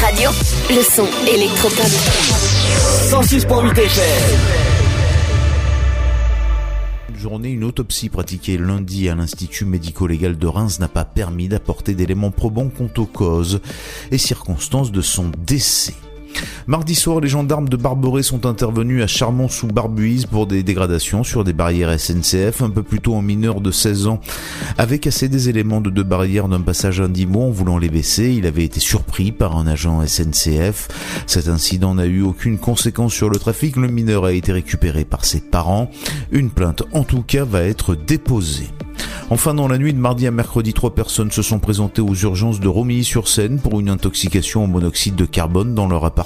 Radio. Le son électropop. 106.8 FM. journée, une autopsie pratiquée lundi à l'Institut médico-légal de Reims n'a pas permis d'apporter d'éléments probants quant aux causes et circonstances de son décès. Mardi soir, les gendarmes de Barberey sont intervenus à Charmont-sous-Barbuise pour des dégradations sur des barrières SNCF, un peu plus tôt en mineur de 16 ans. Avec assez des éléments de deux barrières d'un passage indimo en voulant les baisser, il avait été surpris par un agent SNCF. Cet incident n'a eu aucune conséquence sur le trafic, le mineur a été récupéré par ses parents. Une plainte en tout cas va être déposée. Enfin, dans la nuit de mardi à mercredi, trois personnes se sont présentées aux urgences de Romilly-sur-Seine pour une intoxication au monoxyde de carbone dans leur appartement,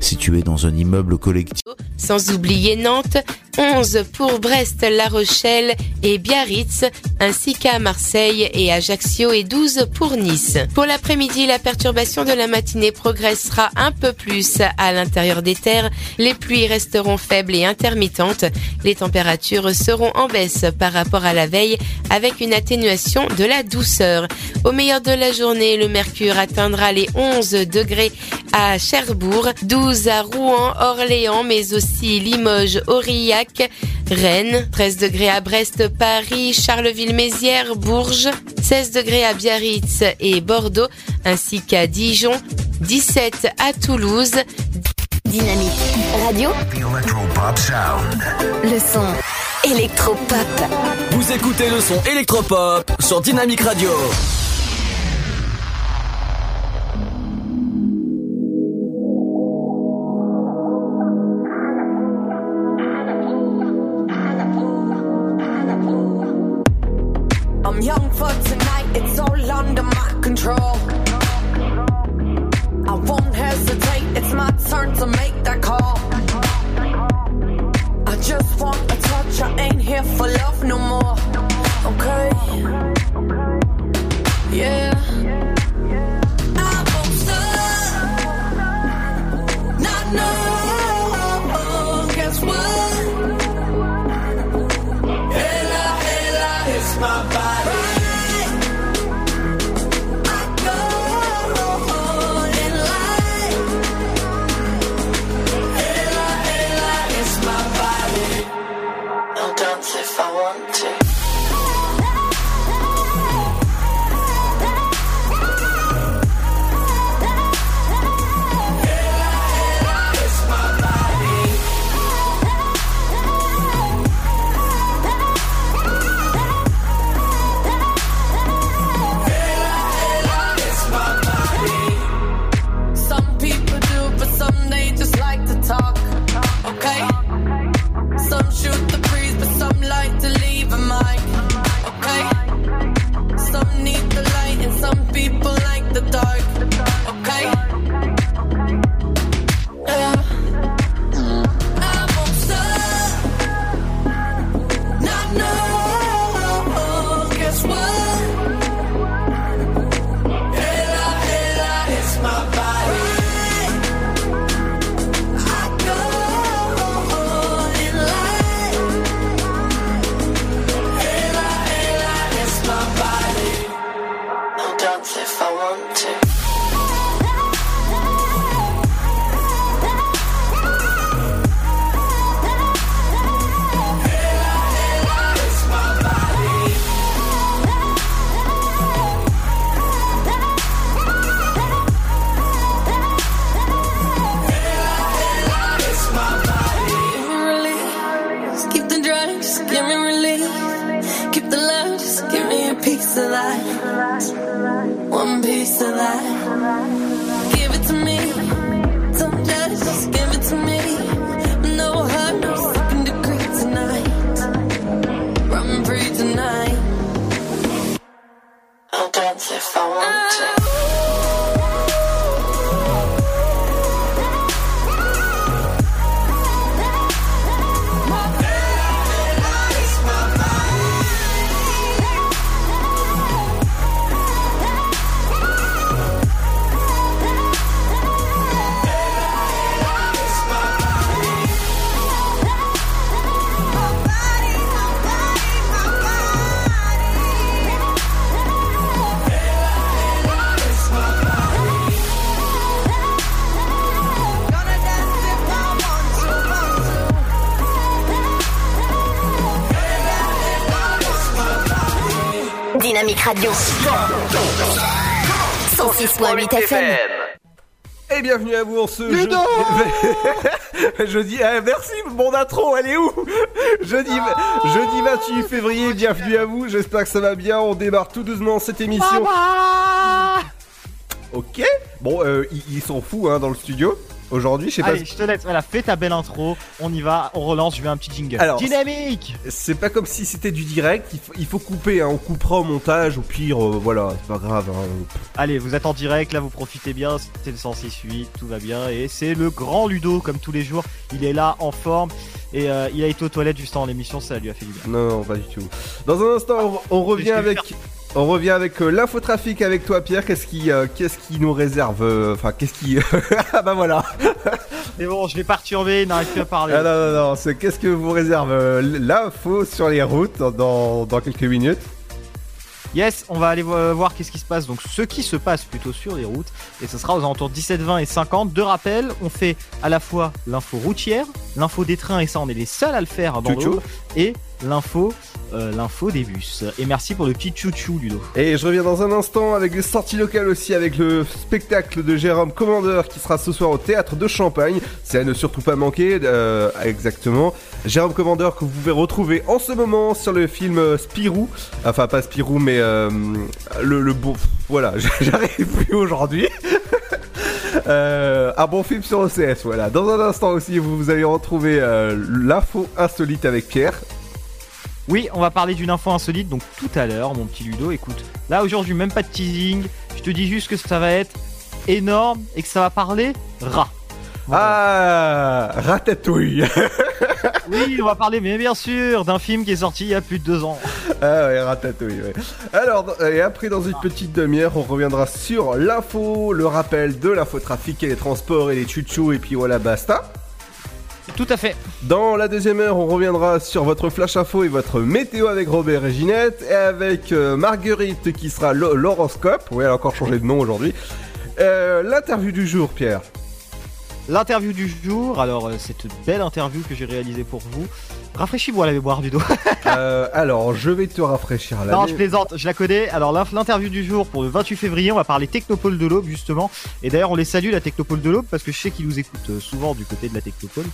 situé dans un immeuble collectif. Sans oublier Nantes, 11 pour Brest, La Rochelle et Biarritz, ainsi qu'à Marseille et Ajaccio et 12 pour Nice. Pour l'après-midi, la perturbation de la matinée progressera un peu plus à l'intérieur des terres. Les pluies resteront faibles et intermittentes. Les températures seront en baisse par rapport à la veille avec une atténuation de la douceur. Au meilleur de la journée, le mercure atteindra les 11 degrés à Cherbourg, 12 à Rouen, Orléans, mais aussi Limoges, Aurillac, Rennes, 13 degrés à Brest, Paris, Charleville-Mézières, Bourges, 16 degrés à Biarritz et Bordeaux, ainsi qu'à Dijon, 17 à Toulouse. Dynamique Radio. The Sound. Le son électropop. Vous écoutez le son électropop sur Dynamique Radio. Control. I won't hesitate, it's my turn to make that call. I just want a touch, I ain't here for love no more. Okay? Yeah. Radio. 106.8 FM. Et bienvenue à vous en ce jeudi. jeudi, eh, merci mon intro, elle est où? Jeudi, jeudi 28 février, bienvenue à vous. J'espère que ça va bien. On démarre tout doucement cette émission. Ok. Bon, euh, ils, ils sont fous hein, dans le studio. Aujourd'hui, je sais pas. Allez, je te laisse. Voilà, fais ta belle intro. On y va, on relance. Je mets un petit jingle. Alors, Dynamique C'est pas comme si c'était du direct. Il faut, il faut couper. hein. On coupera au montage. Au pire, euh, voilà, c'est pas grave. hein. Allez, vous êtes en direct, là vous profitez bien, c'était le 106.8, tout va bien. Et c'est le grand Ludo, comme tous les jours. Il est là, en forme. Et euh, il a été aux toilettes juste avant l'émission, ça lui a fait du bien. Non, non, pas du tout. Dans un instant, on, on revient vais avec. On revient avec euh, l'infotrafic avec toi Pierre, qu'est-ce qui, euh, qu'est-ce qui nous réserve euh, Enfin qu'est-ce qui... ah bah voilà. Mais bon, je l'ai perturbé, il n'arrive plus à parler. Ah non non non, c'est qu'est-ce que vous réserve euh, l'info sur les routes dans quelques minutes? Yes, on va aller vo- voir qu'est-ce qui se passe. Donc, ce qui se passe plutôt sur les routes. Et ce sera aux alentours de 17, 20 et 50. De rappel, on fait à la fois l'info routière, l'info des trains, et ça, on est les seuls à le faire Tchou-tchou. l'eau, et l'info, euh, l'info des bus. Et merci pour le petit chouchou, Ludo. Et je reviens dans un instant avec les sorties locales aussi, avec le spectacle de Jérôme Commandeur qui sera ce soir au théâtre de Champagne. C'est à ne surtout pas manquer, euh, exactement. Jérôme Commandeur que vous pouvez retrouver en ce moment sur le film Spirou. Enfin, pas Spirou, mais euh, le, le bon. Voilà, j'arrive plus aujourd'hui. Euh, un bon film sur OCS, voilà. Dans un instant aussi, vous, vous allez retrouver euh, l'info insolite avec Pierre. Oui, on va parler d'une info insolite, donc tout à l'heure, mon petit Ludo. Écoute, là aujourd'hui, même pas de teasing. Je te dis juste que ça va être énorme et que ça va parler rat. Ah, Ratatouille. Oui, on va parler, mais bien sûr, d'un film qui est sorti il y a plus de deux ans. Ah ouais, ratatouille, ouais. Alors, et après, dans une petite demi-heure, on reviendra sur l'info, le rappel de l'infotrafic et les transports et les chouchous, et puis voilà, basta. Tout à fait. Dans la deuxième heure, on reviendra sur votre flash info et votre météo avec Robert et Ginette, et avec euh, Marguerite qui sera l'ho- l'horoscope. Oui, elle a encore changé de nom aujourd'hui. Euh, L'interview du jour, Pierre. L'interview du jour, alors euh, cette belle interview que j'ai réalisée pour vous. Rafraîchis-moi la mémoire du dos. Euh, alors, je vais te rafraîchir la non, je plaisante, je la connais. Alors l'interview du jour pour le 28 février, on va parler Technopole de l'Aube justement. Et d'ailleurs, on les salue la Technopole de l'Aube parce que je sais qu'ils nous écoutent euh, souvent du côté de la Technopole.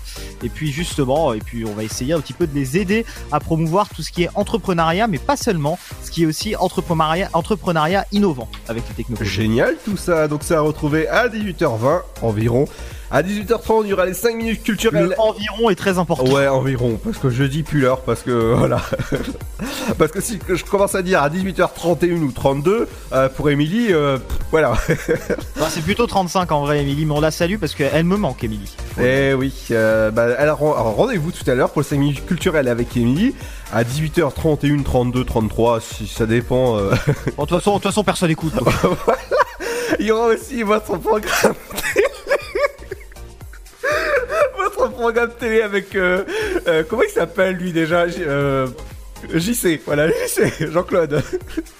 Et puis justement, et puis on va essayer un petit peu de les aider à promouvoir tout ce qui est entrepreneuriat, mais pas seulement, ce qui est aussi entrepreneuriat, entrepreneuriat innovant avec les Technopole. Génial tout ça, donc ça à retrouver à 18h20 environ. À 18h30, il y aura les 5 minutes culturelles. Le environ est très important. Ouais, environ, parce que je dis plus l'heure, parce que voilà. parce que si je commence à dire à 18h31 ou 32, euh, pour Émilie, euh, voilà. Enfin, c'est plutôt 35 en vrai, Émilie, mais on la salue parce qu'elle me manque, Émilie. Eh oui, euh, bah, rendez-vous tout à l'heure pour les 5 minutes culturelles avec Émilie. À 18h31, 32, 33, si ça dépend. euh. Bon, de toute façon, de toute façon, personne écoute. donc. Il y aura aussi votre programme programme télé avec. euh, euh, comment il s'appelle lui déjà euh, JC, voilà, JC, Jean-Claude.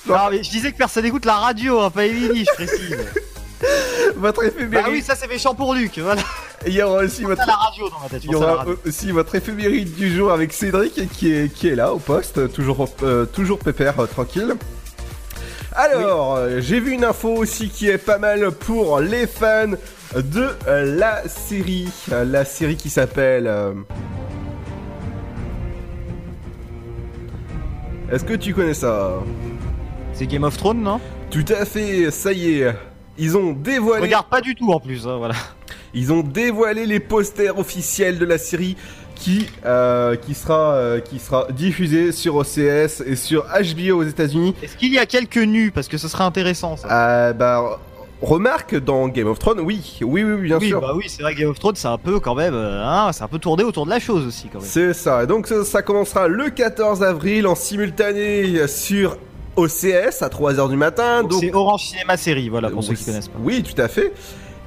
Non, mais je disais que personne écoute la radio, hein, pas Émilie, je précise. Votre Bah éphéméride. oui, ça c'est méchant pour Luc, voilà. Il y aura aussi votre. la radio dans ma tête. je Il y pense à la aura radio. aussi votre éphéméride du jour avec Cédric qui est, qui est là au poste, toujours, euh, toujours pépère, euh, tranquille. Alors, j'ai vu une info aussi qui est pas mal pour les fans de euh, la série. Euh, la série qui s'appelle... euh, Est-ce que tu connais ça? C'est Game of Thrones, non? Tout à fait, ça y est. Ils ont dévoilé... Regarde pas du tout en plus, hein, voilà. Ils ont dévoilé les posters officiels de la série qui, euh, qui, sera, euh, qui sera diffusée sur OCS et sur HBO aux États-Unis. Est-ce qu'il y a quelques nus? Parce que ce serait intéressant ça. Euh, bah, remarque dans Game of Thrones, oui, oui, oui, bien oui, sûr. bah oui, c'est vrai Game of Thrones c'est un peu quand même, euh, hein, c'est un peu tourné autour de la chose aussi quand même. C'est ça. Et donc ça, ça commencera le 14 avril en simultané sur OCS à 3h du matin. Donc c'est Orange Cinéma Série, voilà pour ceux Oui, qui connaissent pas. Oui, tout à fait.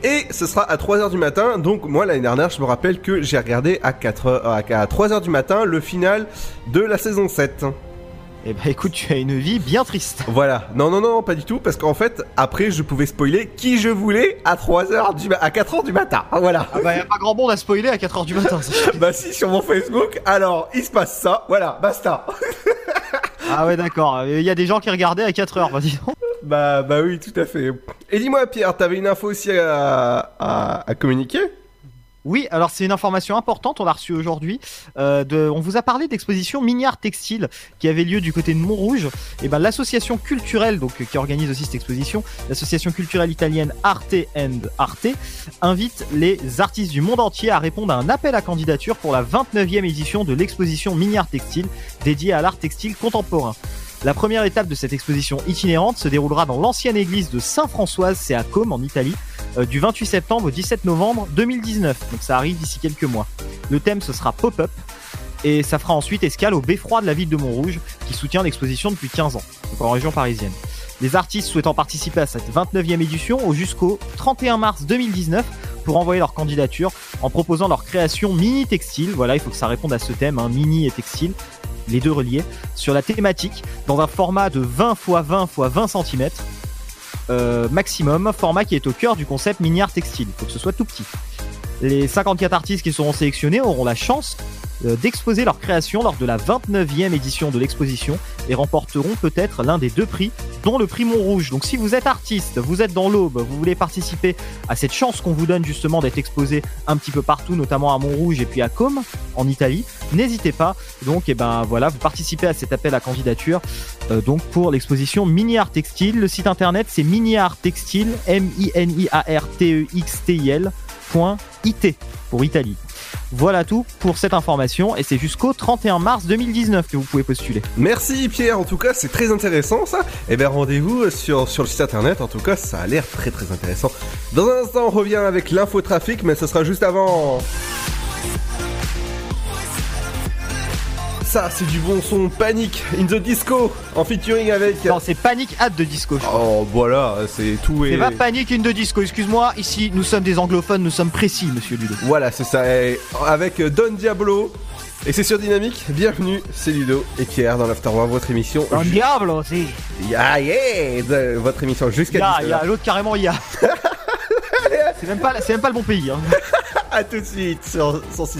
Et ce sera à 3h du matin. Donc moi l'année dernière, je me rappelle que j'ai regardé à 4 à 3h du matin le final de la saison 7. Et bah écoute, tu as une vie bien triste. Voilà. Non non non, pas du tout parce qu'en fait, après je pouvais spoiler qui je voulais à 3h du ma- à 4h du matin. Voilà. Ah bah y a pas grand monde à spoiler à 4h du matin. ça. bah si sur mon Facebook, alors il se passe ça. Voilà, basta. Ah ouais, d'accord. Il y a des gens qui regardaient à 4 heures, vas-y. Bah, bah oui, tout à fait. Et dis-moi, Pierre, t'avais une info aussi à, à, à communiquer? Oui, alors c'est une information importante, on l'a reçue aujourd'hui. Euh, on vous a parlé d'exposition Mignard Textile qui avait lieu du côté de Montrouge. Et ben l'association culturelle, donc qui organise aussi cette exposition, l'association culturelle italienne Arte and Arte, invite les artistes du monde entier à répondre à un appel à candidature pour la 29e édition de l'exposition Mignard Textile dédiée à l'art textile contemporain. La première étape de cette exposition itinérante se déroulera dans l'ancienne église de Saint-Françoise, c'est à Côme en Italie, du 28 septembre au 17 novembre 2019. Donc ça arrive d'ici quelques mois. Le thème ce sera pop-up et ça fera ensuite escale au beffroi de la ville de Montrouge qui soutient l'exposition depuis 15 ans, en région parisienne. Les artistes souhaitant participer à cette 29e édition au jusqu'au 31 mars 2019 pour envoyer leur candidature en proposant leur création mini textile. Voilà, il faut que ça réponde à ce thème, hein, mini et textile, les deux reliés, sur la thématique dans un format de 20 x 20 x 20 cm euh, maximum, format qui est au cœur du concept mini art textile. Il faut que ce soit tout petit. Les 54 artistes qui seront sélectionnés auront la chance euh, d'exposer leur création lors de la 29e édition de l'exposition et remporteront peut-être l'un des deux prix, dont le prix Montrouge. Donc si vous êtes artiste, vous êtes dans l'aube, vous voulez participer à cette chance qu'on vous donne justement d'être exposé un petit peu partout, notamment à Montrouge et puis à Côme, en Italie, n'hésitez pas. Donc et ben voilà, vous participez à cet appel à candidature euh, donc pour l'exposition Mini Art Textile. Le site internet c'est Mini Art Textile, M I N I A R T E X T I L IT pour Italie. Voilà tout pour cette information et c'est jusqu'au 31 mars 2019 que vous pouvez postuler. Merci Pierre, en tout cas c'est très intéressant ça. Et bien rendez-vous sur, sur le site internet, en tout cas ça a l'air très très intéressant. Dans un instant on revient avec l'infotrafic, mais ce sera juste avant. Ça c'est du bon son, Panic in the Disco, en featuring avec... Non, c'est Panic Hâte de Disco. Oh voilà, c'est tout et... C'est pas Panic in the Disco, excuse-moi, ici nous sommes des anglophones, nous sommes précis, monsieur Ludo. Voilà, c'est ça. Et avec Don Diablo. Et c'est sur Dynamique. Bienvenue, c'est Ludo et Pierre dans l'Afterworld, votre émission. Un diable aussi. Yeah, yeah, votre émission jusqu'à Ya, 17h. ya, l'autre carrément ya. c'est même pas, c'est même pas le bon pays. Hein. À tout de suite sur 106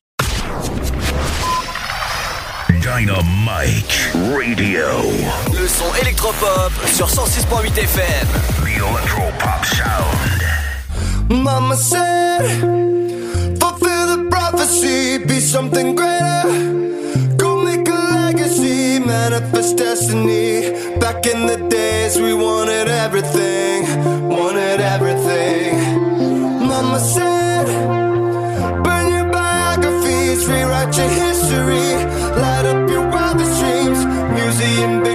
Dynamite Radio. Le son électropop sur 106.8 FM. The Electropop Sound. Mama said, fulfill the prophecy, be something greater. Go make a legacy, manifest destiny. Back in the days, we wanted everything, wanted everything. Mama said, burn your biographies, rewrite your history, light seeing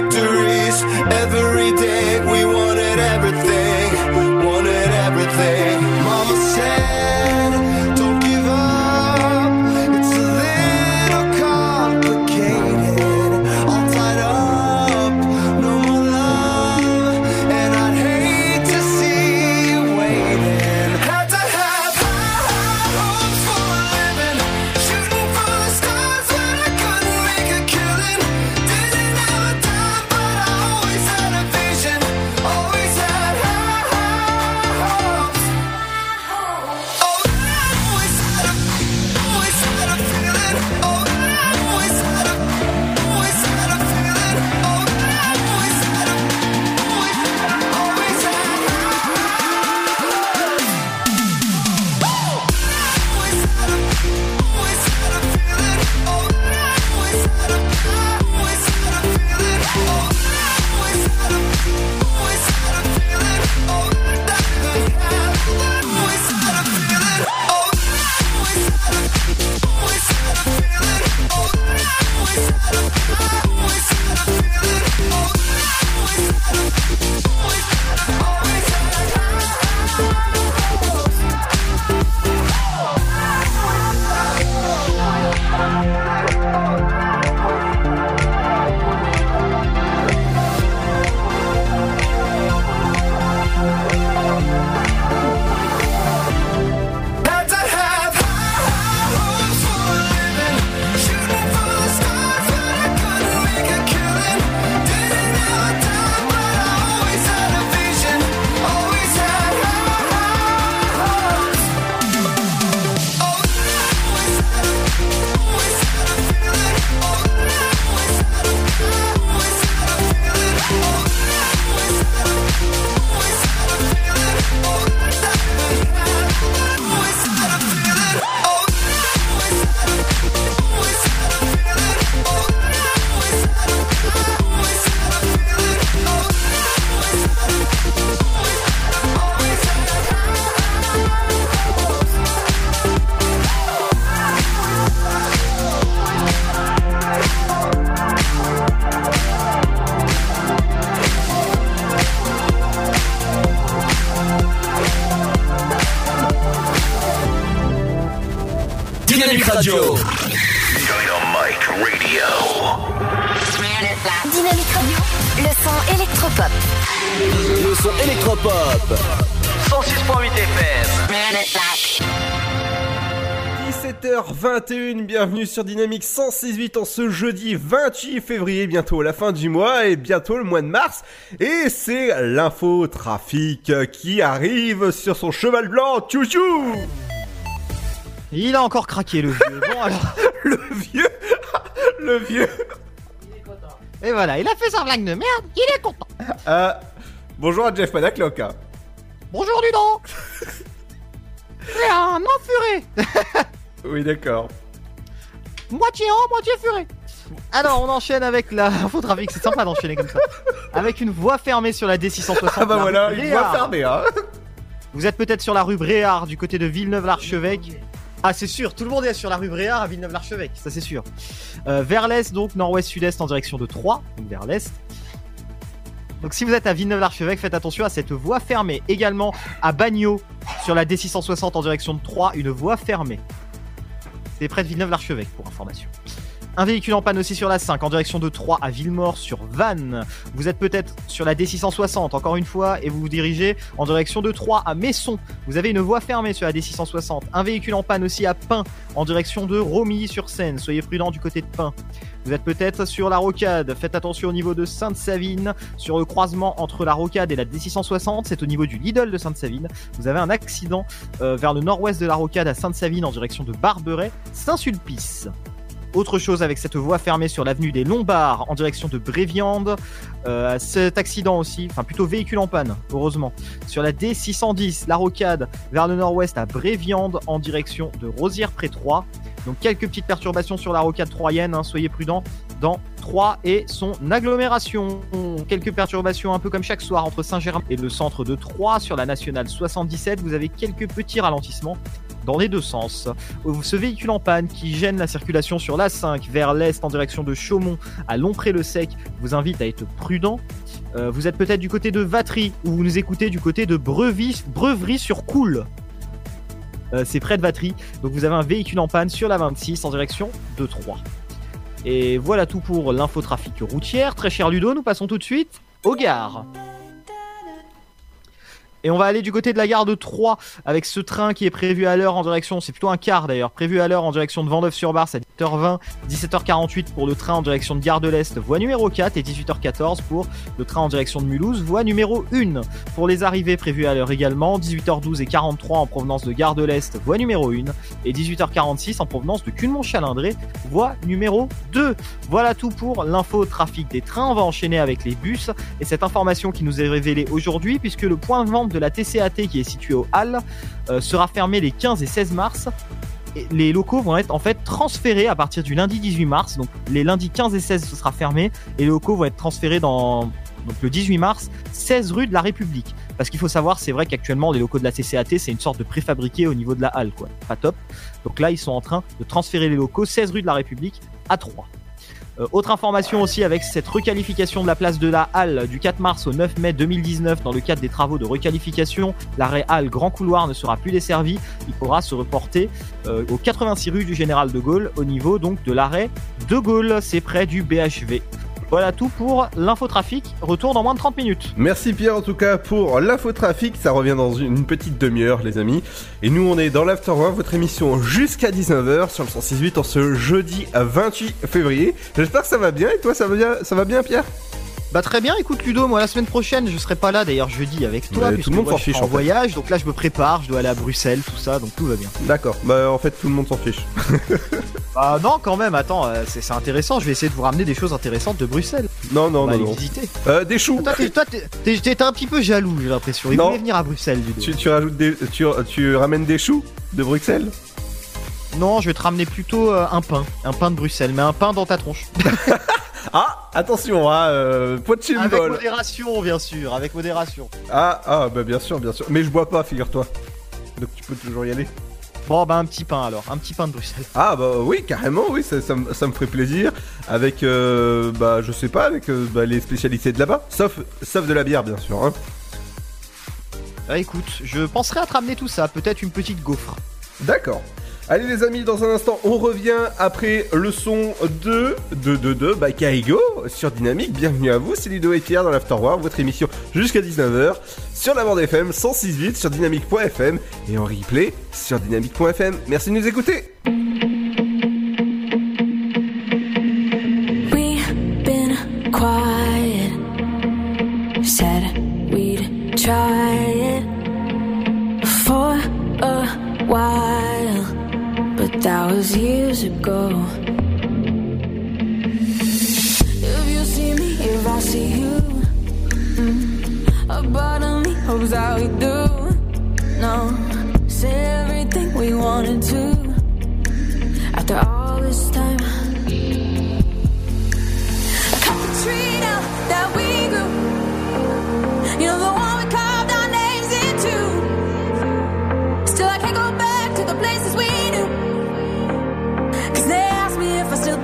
sur Dynamique 106.8 en ce jeudi 28 février, bientôt la fin du mois et bientôt le mois de mars. Et c'est l'info trafic qui arrive sur son cheval blanc, tchou Il a encore craqué le vieux. Bon alors. le vieux Le vieux Et voilà, il a fait sa blague de merde, il est content. Euh, bonjour à Jeff Panaclock. Bonjour Ludo C'est un enfuré Oui, d'accord. Moitié en, moitié furé alors on enchaîne avec la info trafic, c'est sympa d'enchaîner comme ça. Avec une voie fermée sur la D660. Ah bah voilà, une voie fermée, hein Vous êtes peut-être sur la rue Bréard du côté de Villeneuve-l'Archevêque. Ah c'est sûr, tout le monde est sur la rue Bréard à Villeneuve-l'Archevêque, ça c'est sûr. Euh, vers l'est donc, nord-ouest-sud-est en direction de Troyes, donc vers l'est. Donc si vous êtes à Villeneuve-l'Archevêque, faites attention à cette voie fermée. Également à Bagnols, sur la D660 en direction de Troyes, une voie fermée. C'est près de Villeneuve-l'Archevêque pour information. Un véhicule en panne aussi sur la 5 en direction de Troyes à Villemort sur Vannes. Vous êtes peut-être sur la D660 encore une fois et vous vous dirigez en direction de Troyes à Messon. Vous avez une voie fermée sur la D660. Un véhicule en panne aussi à Pin en direction de Romilly-sur-Seine. Soyez prudent du côté de Pin. Vous êtes peut-être sur la rocade. Faites attention au niveau de Sainte-Savine. Sur le croisement entre la rocade et la D660, c'est au niveau du Lidl de Sainte-Savine. Vous avez un accident euh, vers le nord-ouest de la rocade à Sainte-Savine en direction de Barberet, Saint-Sulpice. Autre chose avec cette voie fermée sur l'avenue des Lombards en direction de Bréviande. Euh, cet accident aussi, enfin plutôt véhicule en panne, heureusement. Sur la D610, la rocade vers le nord-ouest à Bréviande en direction de Rosières-près-Troyes. Donc quelques petites perturbations sur la rocade troyenne, hein, soyez prudents dans Troyes et son agglomération. Quelques perturbations un peu comme chaque soir entre Saint-Germain et le centre de Troyes sur la nationale 77. Vous avez quelques petits ralentissements dans les deux sens. Ce véhicule en panne qui gêne la circulation sur la 5 vers l'est en direction de Chaumont à Lompré-le-Sec vous invite à être prudent. Euh, vous êtes peut-être du côté de Vatry ou vous nous écoutez du côté de Brevis, Breuvry-sur-Coule. Euh, c'est près de Vatry. Donc vous avez un véhicule en panne sur la 26 en direction de Troyes. Et voilà tout pour l'infotrafic routière. Très cher Ludo, nous passons tout de suite aux gares. Et on va aller du côté de la gare de Troyes avec ce train qui est prévu à l'heure en direction, c'est plutôt un quart d'ailleurs, prévu à l'heure en direction de Vendeuve-sur-Barse à 17h20, 17h48 pour le train en direction de Gare de l'Est, voie numéro 4 et 18h14 pour le train en direction de Mulhouse, voie numéro 1. Pour les arrivées prévues à l'heure également, 18h12 et 43 en provenance de Gare de l'Est, voie numéro 1 et 18h46 en provenance de Cunemont-Chalindré, voie numéro 2. Voilà tout pour l'info trafic des trains. On va enchaîner avec les bus et cette information qui nous est révélée aujourd'hui puisque le point de vente de la TCAT qui est situé au Halles euh, sera fermé les 15 et 16 mars. Les locaux vont être en fait transférés à partir du lundi 18 mars. Donc les lundis 15 et 16 ce sera fermé et les locaux vont être transférés dans donc le 18 mars 16 rue de la République. Parce qu'il faut savoir, c'est vrai qu'actuellement les locaux de la TCAT c'est une sorte de préfabriqué au niveau de la halle quoi. Pas top. Donc là ils sont en train de transférer les locaux 16 rue de la République à 3. Euh, autre information aussi avec cette requalification de la place de la Halle du 4 mars au 9 mai 2019 dans le cadre des travaux de requalification, l'arrêt Halle Grand Couloir ne sera plus desservi. Il pourra se reporter euh, au 86 rue du Général de Gaulle au niveau donc de l'arrêt de Gaulle. C'est près du BHV. Voilà tout pour l'infotrafic. Retour dans moins de 30 minutes. Merci Pierre en tout cas pour l'infotrafic, ça revient dans une petite demi-heure les amis. Et nous on est dans l'Afterwork, votre émission jusqu'à 19h sur le 168 en ce jeudi 28 février. J'espère que ça va bien et toi ça va bien, ça va bien Pierre? Bah très bien, écoute Ludo, moi la semaine prochaine je serai pas là d'ailleurs jeudi avec toi puisque tout le monde s'en je suis fiche, en en fait. voyage, donc là je me prépare, je dois aller à Bruxelles, tout ça, donc tout va bien. D'accord, bah en fait tout le monde s'en fiche. Bah non quand même, attends, euh, c'est intéressant, je vais essayer de vous ramener des choses intéressantes de Bruxelles. Non, non, On va non, aller non. visiter. Euh, des choux Toi t'es- un petit peu jaloux j'ai l'impression, il voulait venir à Bruxelles Ludo. tu, tu rajoutes des. Tu, tu ramènes des choux de Bruxelles? Non, je vais te ramener plutôt euh, un pain, un pain de Bruxelles, mais un pain dans ta tronche. Ah, attention, hein, euh, poids de avec bol. modération bien sûr, avec modération. Ah, ah, bah bien sûr, bien sûr. Mais je bois pas, figure-toi. Donc tu peux toujours y aller. Bon bah un petit pain alors, un petit pain de Bruxelles. Ah bah oui, carrément, oui, ça, ça, me- ça me ferait plaisir. Avec, euh, bah je sais pas, avec euh, bah, les spécialités de là-bas. Sauf, sauf de la bière, bien sûr. Hein. Ah, écoute, je penserai à te ramener tout ça, peut-être une petite gaufre. D'accord. Allez les amis, dans un instant, on revient après le son de de de de by Kaigo sur Dynamique. Bienvenue à vous, c'est Ludo et Pierre dans l'Afterworld, votre émission jusqu'à 19h sur la bande FM 106.8 sur dynamique.fm et en replay sur dynamique.fm. Merci de nous écouter. Try for a while, that was years ago. If you see me, if I see you, a part of me hopes that we do. No, say everything we wanted to. After all this time. Cut the tree down that we grew. You know the one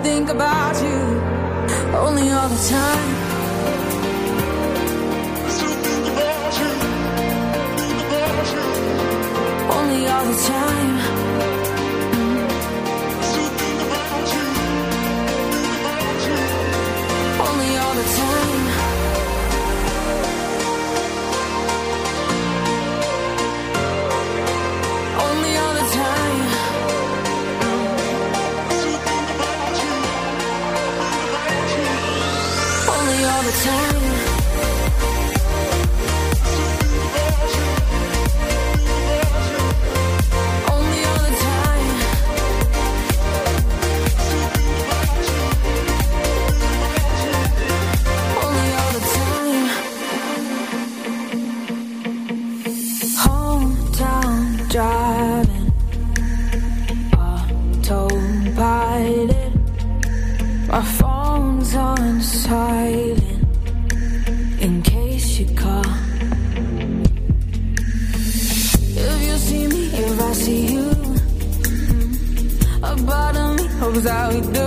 me if I still think about you. Only all the time. Only all the time. Time. I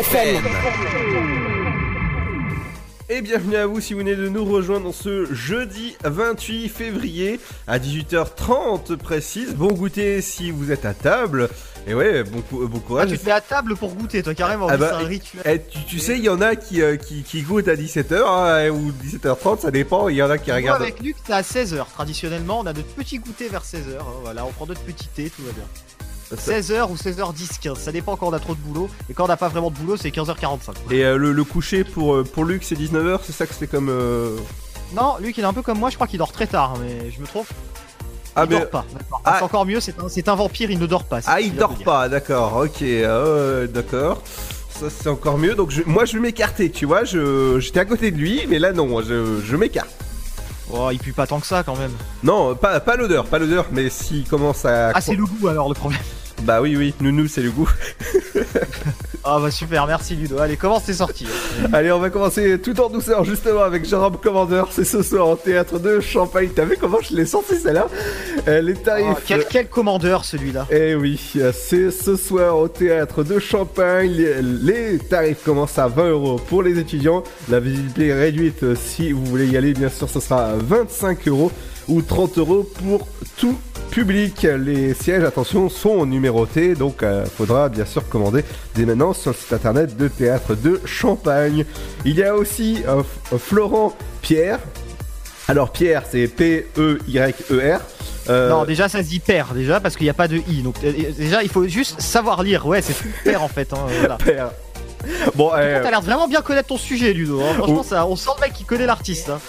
FM. Et bienvenue à vous si vous venez de nous rejoindre dans ce jeudi 28 février à 18h30 précise. Bon goûter si vous êtes à table. Et ouais, bon, bon Ah, courage. tu te mets à table pour goûter, toi, carrément. Ah bah, c'est un rituel. eh, tu, tu sais, il y en a qui, euh, qui, qui goûtent à 17h ou 17h30, ça dépend. Il y en a qui regardent. avec Luc, c'est à 16h. Traditionnellement, on a notre petit goûter vers 16h. Voilà, on prend notre petit thé, tout va bien. 16h ou 16h10, 15, ça dépend quand on a trop de boulot. Et quand on n'a pas vraiment de boulot, c'est 15h45. Et euh, le, le coucher pour, euh, pour Luc, c'est 19h, c'est ça que c'était comme. euh, Non, Luc, il est un peu comme moi, je crois qu'il dort très tard, mais je me trompe. Ah, il mais- dort pas. d'accord. Ah, c'est encore mieux, c'est un, c'est un vampire, il ne dort pas. c'est Ah, il dort pas, d'accord, ok, euh, d'accord. Ça, c'est encore mieux. Donc, je- moi, je vais m'écarter, tu vois. je- J'étais à côté de lui, mais là, non, je, je m'écarte. Oh, il pue pas tant que ça quand même. Non, pas, pas l'odeur, pas l'odeur, mais s'il commence à. Ah, c'est le goût alors le problème. Bah oui, oui, nounou, c'est le goût. Ah bah super, merci Ludo. Allez, comment c'est sorti Allez, on va commencer tout en douceur justement avec Jérôme Commander. C'est ce soir au théâtre de Champagne. T'as vu comment je l'ai sorti celle-là Euh, Les tarifs. Oh, quel, quel commandeur celui-là Eh oui, c'est ce soir au théâtre de Champagne. Les, tarifs commencent à 20 euros pour les étudiants. La visibilité est réduite. euh, Si vous voulez y aller, bien sûr, ce sera à 25 euros ou 30 euros pour tout public. Les sièges, attention, sont numérotés, donc euh, faudra bien sûr commander dès maintenant sur le site internet de théâtre de Champagne. Il y a aussi euh, F- Florent Pierre. Alors Pierre, c'est P-E-Y-E-R. Euh, Non, déjà ça se dit père, déjà, parce qu'il n'y a pas de i. Donc euh, déjà, il faut juste savoir lire. Ouais, c'est père en fait. Hein, voilà. Père. Bon, euh, T'as l'air de vraiment bien connaître ton sujet, Ludo. hein. Franchement, ça, on sent le mec qui connaît l'artiste. hein.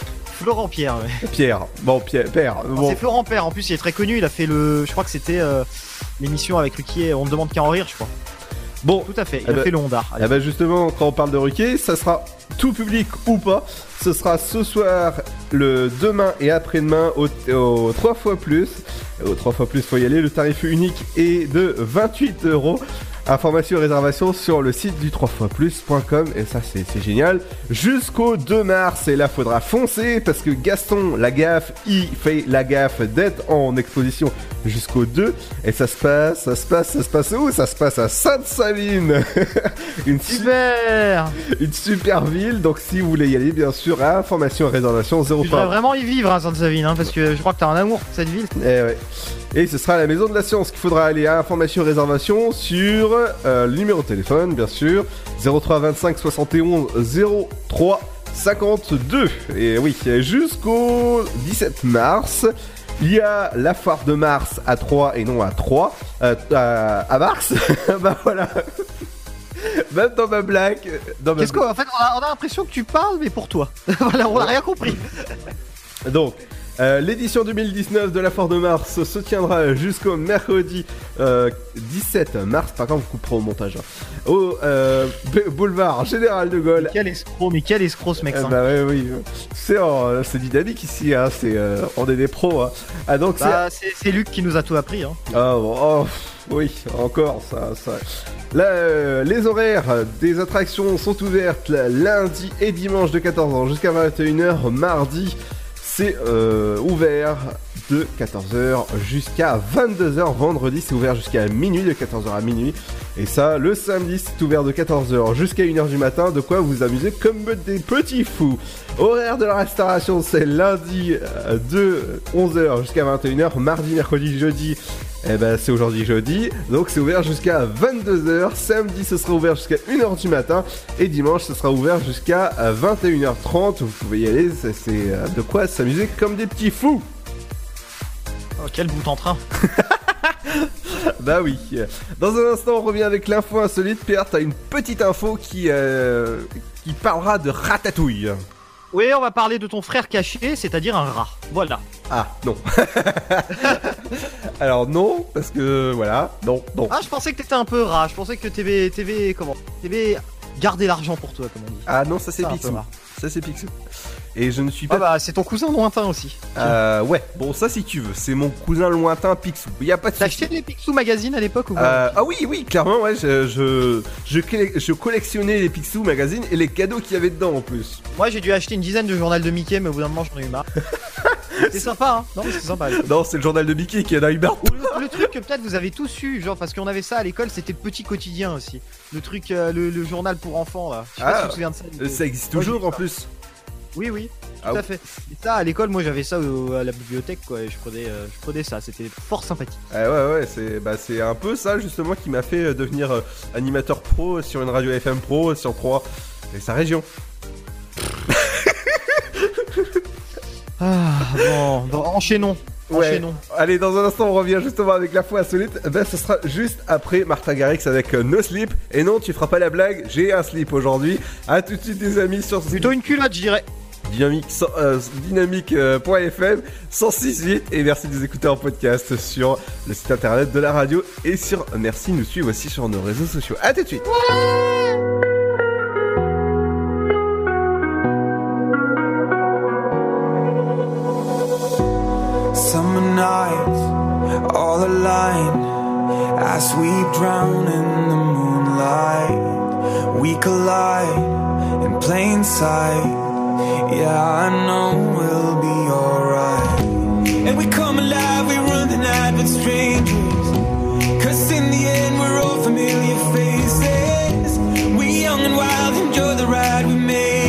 Florent Pierre. ouais. Pierre. Bon, Pierre. Père. Bon. C'est Florent Père. En plus, il est très connu. Il a fait le. Je crois que c'était euh, l'émission avec Ruquier. On ne demande qu'à en rire, je crois. Bon, tout à fait. Il Eh a ben- fait le Honda. Eh ben justement, quand on parle de Ruquier, ça sera tout public ou pas. Ce sera ce soir, le demain et après-demain au, au 3 fois plus. Au 3 fois plus, faut y aller. Le tarif unique est de 28 euros. Information et réservation sur le site du 3 fois plus.com et ça c'est génial. Jusqu'au 2 mars et là faudra foncer parce que Gaston Lagaffe, il fait la gaffe d'être en exposition jusqu'au 2 et ça se passe, ça se passe, ça se passe où? Ça se passe à Sainte-Saline. Une super Une super ville donc si vous voulez y aller bien sûr information et réservation 03 Tu devrais vraiment y vivre, hein, Sainte-Savine, hein, parce que je crois que t'as un amour pour cette ville. Eh ouais. Et ce sera à la maison de la science qu'il faudra aller à information et réservation sur euh, le numéro de téléphone, bien sûr, 03 25 71 03 52. Et oui, jusqu'au 17 mars, il y a la foire de Mars à 3 et non à 3, euh, à, à Mars. bah voilà. Même dans ma blague. dans ma Qu'est-ce qu'on en fait on a, on a l'impression que tu parles, mais pour toi. voilà, on a rien compris. Donc, euh, l'édition 2019 de la Foire de Mars se tiendra jusqu'au mercredi euh, 17 mars. Par contre, vous couperez au montage. hein. Au euh, boulevard Général de Gaulle. Quel escroc, mais quel escroc ce mec. Ça. bah ouais, oui. C'est euh, c'est dynamique ici. Hein. C'est euh, on est des pros. Hein. Ah donc c'est Bah, c'est Luc qui nous a tout appris. Hein. ah, bon, oh, oui, encore ça. ça. Là, euh, les horaires des attractions sont ouvertes lundi et dimanche de 14h jusqu'à 21h. Mardi, c'est euh, ouvert de 14h jusqu'à 22h. Vendredi, c'est ouvert jusqu'à minuit, de 14h à minuit. Et ça, le samedi, c'est ouvert de 14h jusqu'à 1h du matin. De quoi vous amuser comme des petits fous. Horaire de la restauration, c'est lundi euh, de 11h jusqu'à 21h. Mardi, mercredi, jeudi, eh ben c'est aujourd'hui jeudi, donc c'est ouvert jusqu'à 22h. Samedi ce sera ouvert jusqu'à 1h du matin et dimanche ce sera ouvert jusqu'à euh, 21h30. Vous pouvez y aller, c'est c'est, euh, de quoi s'amuser comme des petits fous. Oh, quel bout en train. Bah oui. Dans un instant on revient avec l'info insolite. Pierre, t'as une petite info qui, euh, qui parlera de ratatouille. Oui, on va parler de ton frère caché, c'est-à-dire un rat. Voilà. Ah non. Alors non, parce que voilà, non, non. Ah, je pensais que t'étais un peu rat. Je pensais que t'avais, t'avais, comment T'avais gardé l'argent pour toi, comme on dit. Ah non, ça c'est rare. Ça c'est Picsou. Et je ne suis pas Ah bah, c'est ton cousin lointain aussi. Euh, ouais, bon, ça si tu veux, c'est mon cousin lointain Picsou. Y a pas de T'as acheté les Picsou Magazine à l'époque ou pas Euh, ah oui, oui, clairement, ouais, je, je, je, colle- je collectionnais les Picsou magazine et les cadeaux qu'il y avait dedans en plus. Moi, j'ai dû acheter une dizaine de journal de Mickey, mais au bout d'un moment, j'en ai eu marre. c'est sympa, hein Non, mais c'est sympa. Non, c'est le journal de Mickey qui en a eu marre. Le, le truc que peut-être vous avez tous eu, genre parce qu'on avait ça à l'école, c'était le petit quotidien aussi. Le truc, euh, le, le journal pour enfants là. Je sais pas si tu te souviens de ça. euh, ça existe toujours en plus. Oui, oui, tout Ah à oui. fait. Et ça, à l'école, moi j'avais ça au- à la bibliothèque quoi. Et je prenais, euh, je prenais ça, c'était fort sympathique. Ah ouais, ouais, c'est bah, c'est un peu ça justement qui m'a fait euh, devenir euh, animateur pro sur une radio FM pro sur 3 et sa région. Ah bon, bon, enchaînons. Ouais. Enchaînons. Allez, dans un instant, on revient justement avec l'info insolite. Ben, ce sera juste après Martin Garrix avec euh, No Slip. Et non, tu feras pas la blague, j'ai un slip aujourd'hui. A tout de suite, les amis, sur Plutôt une culotte, je dirais. Dynamique, cent- euh, dynamique.fm 106.8 et merci de nous écouter en podcast sur le site internet de la radio et sur merci nous suivre aussi sur nos réseaux sociaux. A tout de suite. Summer nights, all aligned, as we drown in the moonlight. collide in plain sight. Yeah, I know we'll be alright. And we come alive, we run the night with strangers. Cause in the end, we're all familiar faces. We young and wild, enjoy the ride, we made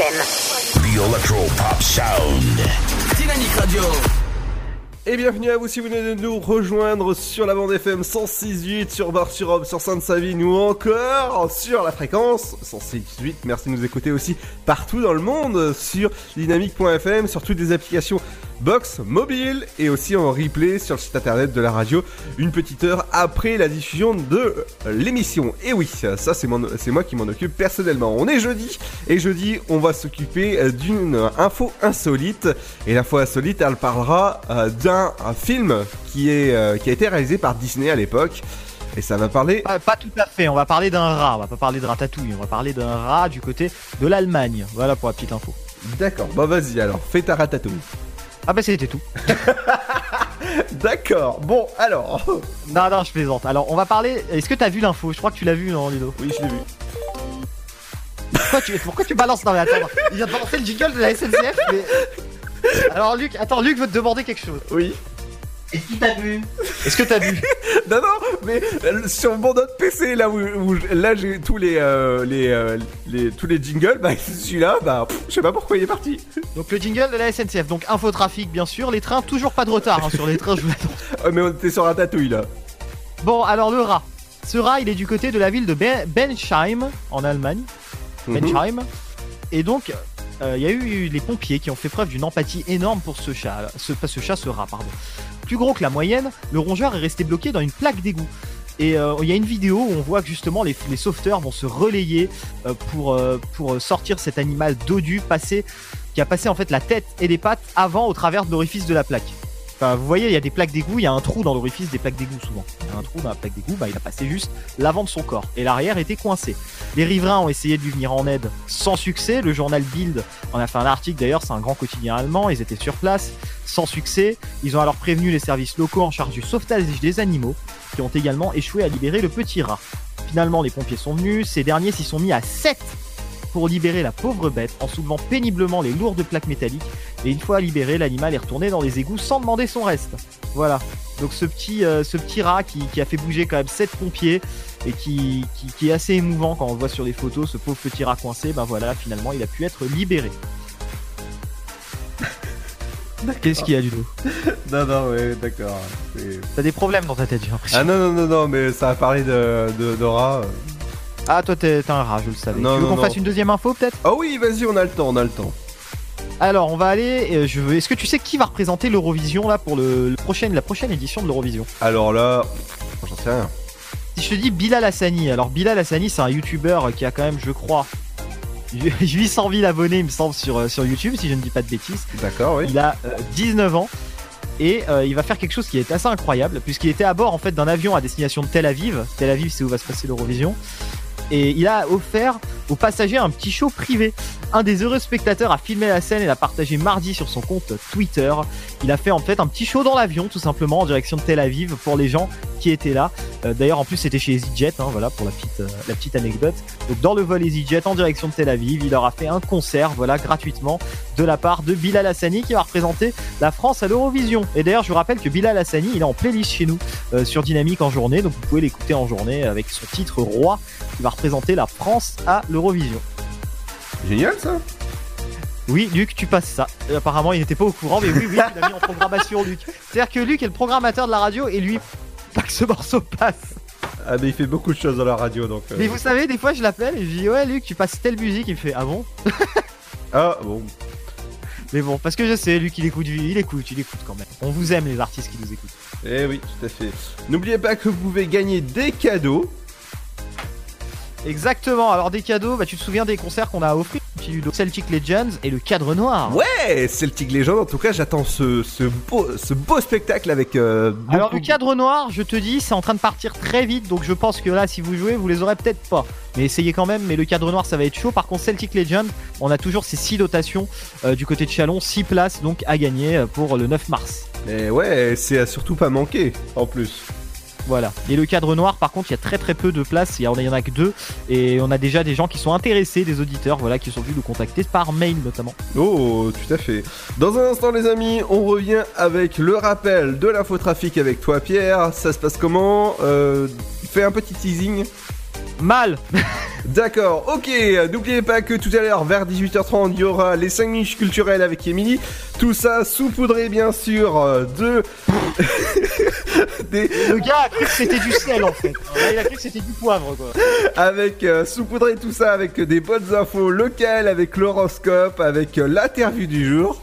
FM. The Electro Pop Sound. Dynamique Radio. Et bienvenue à vous si vous venez de nous rejoindre sur la bande FM 106.8, sur Bar-sur-Aube, sur Sainte-Savine ou encore sur la fréquence 106.8. Merci de nous écouter aussi partout dans le monde sur dynamique.fm, sur toutes les applications box mobile et aussi en replay sur le site internet de la radio une petite heure après la diffusion de l'émission. Et oui, ça c'est moi qui m'en occupe personnellement. On est jeudi et jeudi on va s'occuper euh, d'une info insolite et l'info insolite elle parlera euh, d'un un film qui, est, euh, qui a été réalisé par Disney à l'époque et ça va parler... Pas, pas tout à fait, on va parler d'un rat, on va pas parler de ratatouille, on va parler d'un rat du côté de l'Allemagne. Voilà pour la petite info. D'accord, bah vas-y alors, fais ta ratatouille. Ah bah c'était tout. D'accord, bon alors... Non, non, je plaisante. Alors, on va parler. Est-ce que t'as vu l'info? Je crois que tu l'as vu, non, Ludo? Oui, je l'ai vu. Pourquoi tu, pourquoi tu balances Non, mais attends, il vient de balancer le jingle de la SNCF, mais. Alors, Luc, attends, Luc veut te demander quelque chose. Oui. Est-ce que t'as vu? Est-ce que t'as vu? Non, non, mais euh, sur mon autre PC, là où, là j'ai tous les, euh, les, euh, les- tous les jingles, bah celui-là, bah pff, je sais pas pourquoi il est parti. Donc, le jingle de la SNCF. Donc, infotrafic, bien sûr. Les trains, toujours pas de retard hein, sur les trains, je vous l'annonce. Oh, mais on était sur Ratatouille là. Bon, alors, le rat. Ce rat, il est du côté de la ville de Ben- Bensheim, en Allemagne. Mhm. Et donc, euh, il y a eu les pompiers qui ont fait preuve d'une empathie énorme pour ce chat, ce, rat, pardon. Plus gros que la moyenne, le rongeur est resté bloqué dans une plaque d'égout. Et euh, il y a une vidéo où on voit que justement les, les sauveteurs vont se relayer euh, pour, pour sortir cet animal dodu passé, qui a passé en fait la tête et les pattes avant au travers de l'orifice de la plaque. Enfin, vous voyez, il y a des plaques d'égout, il y a un trou dans l'orifice des plaques d'égout souvent. Il y a un trou dans la plaque d'égout, bah, il a passé juste l'avant de son corps et l'arrière était coincé. Les riverains ont essayé de lui venir en aide sans succès. Le journal Bild en a fait un article d'ailleurs, c'est un grand quotidien allemand. Ils étaient sur place sans succès. Ils ont alors prévenu les services locaux en charge du sauvetage des animaux qui ont également échoué à libérer le petit rat. Finalement, les pompiers sont venus. Ces derniers s'y sont mis à 7 pour libérer la pauvre bête en soulevant péniblement les lourdes plaques métalliques. Et une fois libéré, l'animal est retourné dans les égouts sans demander son reste. Voilà. Donc ce petit, euh, ce petit rat qui, qui a fait bouger quand même 7 pompiers et qui, qui, qui est assez émouvant quand on le voit sur les photos, ce pauvre petit rat coincé, ben voilà, finalement il a pu être libéré. Qu'est-ce qu'il y a du dos Non, non, ouais, d'accord. T'as des problèmes dans ta tête, j'ai l'impression. Ah non, non, non, non, mais ça a parlé de, de, de rat. Ah, toi t'es un rat, je le savais. Non, tu veux qu'on fasse une deuxième info peut-être? Ah oui, vas-y, on a le temps, on a le temps. Alors, on va aller. euh, je veux. Est-ce que tu sais qui va représenter l'Eurovision là pour le, le prochaine, la prochaine édition de l'Eurovision? Alors là, j'en sais rien. Si je te dis Bilal Hassani, alors Bilal Hassani, c'est un YouTuber qui a quand même, je crois, 800 000 abonnés, il me semble, sur, euh, sur YouTube, si je ne dis pas de bêtises. D'accord, oui. Il a euh, 19 ans. Et euh, il va faire quelque chose qui est assez incroyable, puisqu'il était à bord en fait d'un avion à destination de Tel Aviv. Tel Aviv, c'est où va se passer l'Eurovision. Et il a offert aux passagers un petit show privé. Un des heureux spectateurs a filmé la scène et l'a partagé mardi sur son compte Twitter. Il a fait en fait un petit show dans l'avion, tout simplement, en direction de Tel Aviv pour les gens qui étaient là. Euh, D'ailleurs, en plus, c'était chez EasyJet, hein, voilà, pour la petite, euh, la petite anecdote. Donc, dans le vol EasyJet en direction de Tel Aviv, il leur a fait un concert, voilà, gratuitement, de la part de Bilal Hassani qui va représenter la France à l'Eurovision. Et d'ailleurs, je vous rappelle que Bilal Hassani, il est en playlist chez nous euh, sur Dynamique en journée, donc vous pouvez l'écouter en journée avec son titre Roi qui va représenter la France à l'Eurovision. Génial ça Oui, Luc, tu passes ça. Euh, apparemment, il n'était pas au courant, mais oui, oui, tu l'as mis en programmation, Luc. C'est-à-dire que Luc est le programmateur de la radio et lui, pas que ce morceau passe. Ah, mais il fait beaucoup de choses dans la radio donc. euh, Mais vous savez, des fois, je l'appelle et je dis Ouais, Luc, tu passes telle musique. Il me fait Ah bon? Ah bon. Mais bon, parce que je sais, Luc, il écoute, il écoute, il écoute quand même. On vous aime, les artistes qui nous écoutent. Eh oui, tout à fait. N'oubliez pas que vous pouvez gagner des cadeaux. Exactement, alors des cadeaux, bah, tu te souviens des concerts qu'on a Ludo Celtic Legends et le cadre noir. Ouais, Celtic Legend. En tout cas, j'attends ce, ce beau, ce beau spectacle avec. euh, beaucoup- Alors le cadre noir, je te dis, c'est en train de partir très vite, donc je pense que là, si vous jouez, vous les aurez peut-être pas. Mais essayez quand même, mais le cadre noir, ça va être chaud. Par contre, Celtic Legend, on a toujours ces 6 dotations euh, du côté de Chalon, 6 places donc à gagner euh, pour le 9 mars. Mais ouais, c'est à surtout pas manquer en plus. Voilà. Et le cadre noir, par contre, il y a très très peu de places. Il y en a, il y en a que deux. Et on a déjà des gens qui sont intéressés, des auditeurs, voilà, qui sont venus nous contacter par mail notamment. Oh, tout à fait. Dans un instant, les amis, on revient avec le rappel de l'infotrafic avec toi, Pierre. Ça se passe comment? Euh, Fais un petit teasing. Mal D'accord, ok. N'oubliez pas que tout à l'heure, vers 18h30, il y aura les 5 minutes culturelles avec Emily. Tout ça saupoudré, bien sûr, euh, de. des... Le gars a cru que c'était du sel en fait. Il a cru que c'était du poivre quoi. avec euh, saupoudrer tout ça avec des bonnes infos locales, avec l'horoscope, avec euh, l'interview du jour.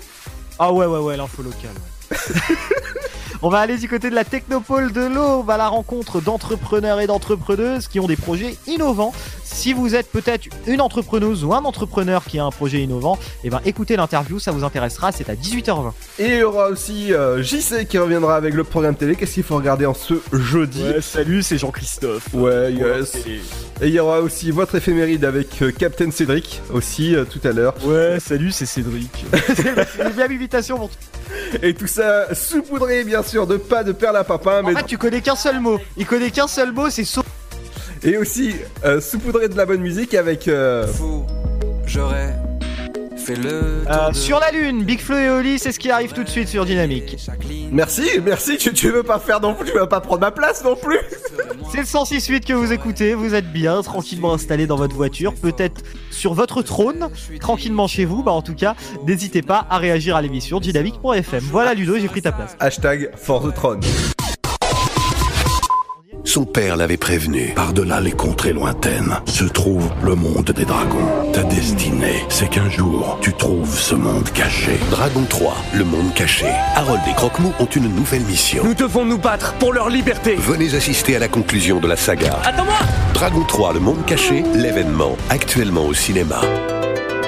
Ah ouais ouais ouais l'info locale. ouais. On va aller du côté de la Technopole de l'Aube à la rencontre d'entrepreneurs et d'entrepreneuses qui ont des projets innovants. Si vous êtes peut-être une entrepreneuse ou un entrepreneur qui a un projet innovant, eh ben écoutez l'interview, ça vous intéressera, c'est à 18h20. Et il y aura aussi euh, JC qui reviendra avec le programme télé. Qu'est-ce qu'il faut regarder en ce jeudi? Salut, c'est Jean-Christophe. Ouais, yes. Et il y aura aussi votre éphéméride avec euh, Captain Cédric aussi euh, tout à l'heure. Ouais, salut, c'est Cédric. c'est une bien invitation pour Et tout ça saupoudré bien sûr de pas de perles à papin, En mais fait, tu connais qu'un seul mot. Il connaît qu'un seul mot, c'est saut. et aussi euh, saupoudré de la bonne musique avec. euh, J'aurais fait le. Euh, sur la lune, Big Flo et Oli, c'est ce qui arrive tout de suite sur Dynamique. Merci, merci. Tu, tu veux pas faire non plus, tu vas pas prendre ma place non plus. C'est le 106.8 que vous écoutez, vous êtes bien, tranquillement installé dans votre voiture, peut-être sur votre trône, tranquillement chez vous, bah en tout cas, n'hésitez pas à réagir à l'émission dynamique.fm. Voilà Ludo, j'ai pris ta place. Hashtag For the Throne. Son père l'avait prévenu. Par-delà les contrées lointaines se trouve le monde des dragons. Ta destinée, c'est qu'un jour, tu trouves ce monde caché. Dragon 3, le monde caché. Harold et Croque-Mou ont une nouvelle mission. Nous devons nous battre pour leur liberté. Venez assister à la conclusion de la saga. Attends-moi Dragon 3, le monde caché, l'événement, actuellement au cinéma.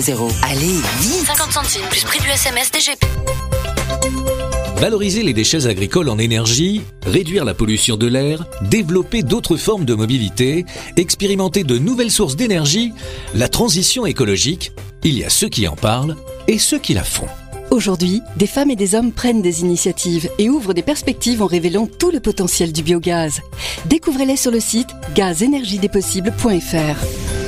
61000. Allez, vite 50 centimes plus prix du SMS DGP. Valoriser les déchets agricoles en énergie, réduire la pollution de l'air, développer d'autres formes de mobilité, expérimenter de nouvelles sources d'énergie, la transition écologique, il y a ceux qui en parlent et ceux qui la font. Aujourd'hui, des femmes et des hommes prennent des initiatives et ouvrent des perspectives en révélant tout le potentiel du biogaz. Découvrez-les sur le site gazénergiedespossibles.fr.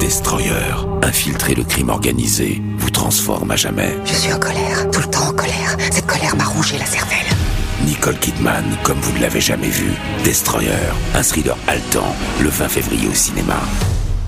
Destroyer, infiltrer le crime organisé, vous transforme à jamais. Je suis en colère, tout le temps en colère. Cette colère m'a rongé la cervelle. Nicole Kidman, comme vous ne l'avez jamais vu. Destroyer, un thriller haletant, le 20 février au cinéma.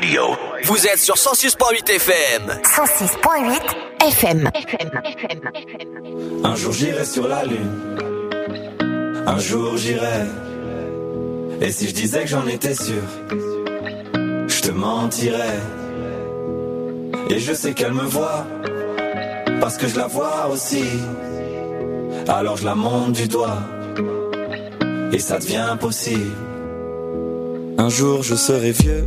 Radio. Vous êtes sur 106.8 FM. 106.8 FM. Un jour j'irai sur la lune. Un jour j'irai. Et si je disais que j'en étais sûr, je te mentirais. Et je sais qu'elle me voit, parce que je la vois aussi. Alors je la monte du doigt, et ça devient possible. Un jour je serai vieux,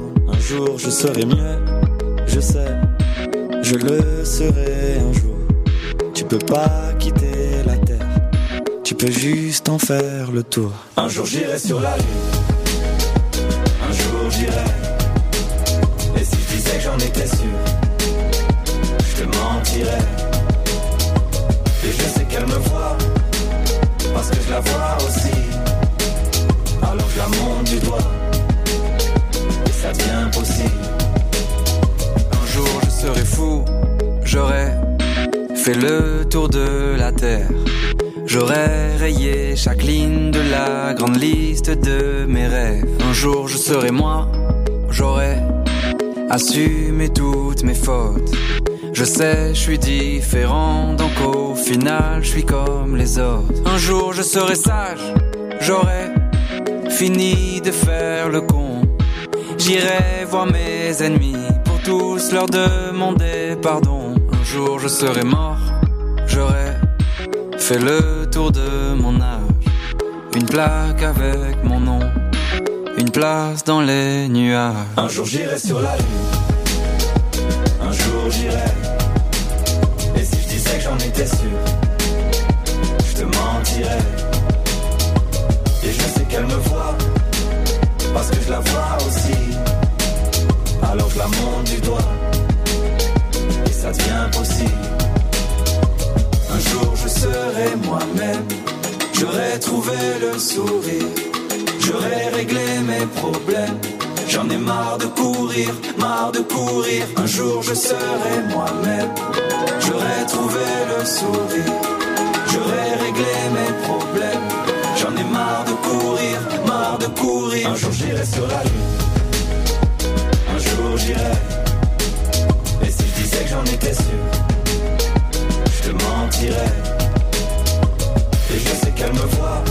Jour je serai mieux, je sais, je le serai un jour. Tu peux pas quitter la terre, tu peux juste en faire le tour. Un jour j'irai sur la lune, un jour j'irai. Et si je disais que j'en étais sûr, je te mentirais. Et je sais qu'elle me voit, parce que je la vois aussi. Alors je la monte du doigt, devient. Un jour je serai fou, j'aurai fait le tour de la terre. J'aurais rayé chaque ligne de la grande liste de mes rêves. Un jour je serai moi, j'aurais assumé toutes mes fautes. Je sais, je suis différent, donc au final, je suis comme les autres. Un jour je serai sage, j'aurais fini de faire le con. J'irai voir mes ennemis pour tous leur demander pardon. Un jour je serai mort, j'aurais fait le tour de mon âge. Une plaque avec mon nom, une place dans les nuages. Un jour j'irai sur la lune. Un jour j'irai. Et si je disais que j'en étais sûr, je te mentirais. Et je sais qu'elle me voit, parce que je la vois aussi. Alors je la du doigt, et ça devient possible. Un jour je serai moi-même, j'aurai trouvé le sourire, j'aurai réglé mes problèmes. J'en ai marre de courir, marre de courir. Un jour je serai moi-même, j'aurai trouvé le sourire, j'aurai réglé mes problèmes. Courir, marre de courir. Un jour j'irai sur la lune, un jour j'irai. Et si je disais que j'en étais sûr, je te mentirais. Et je sais qu'elle me voit,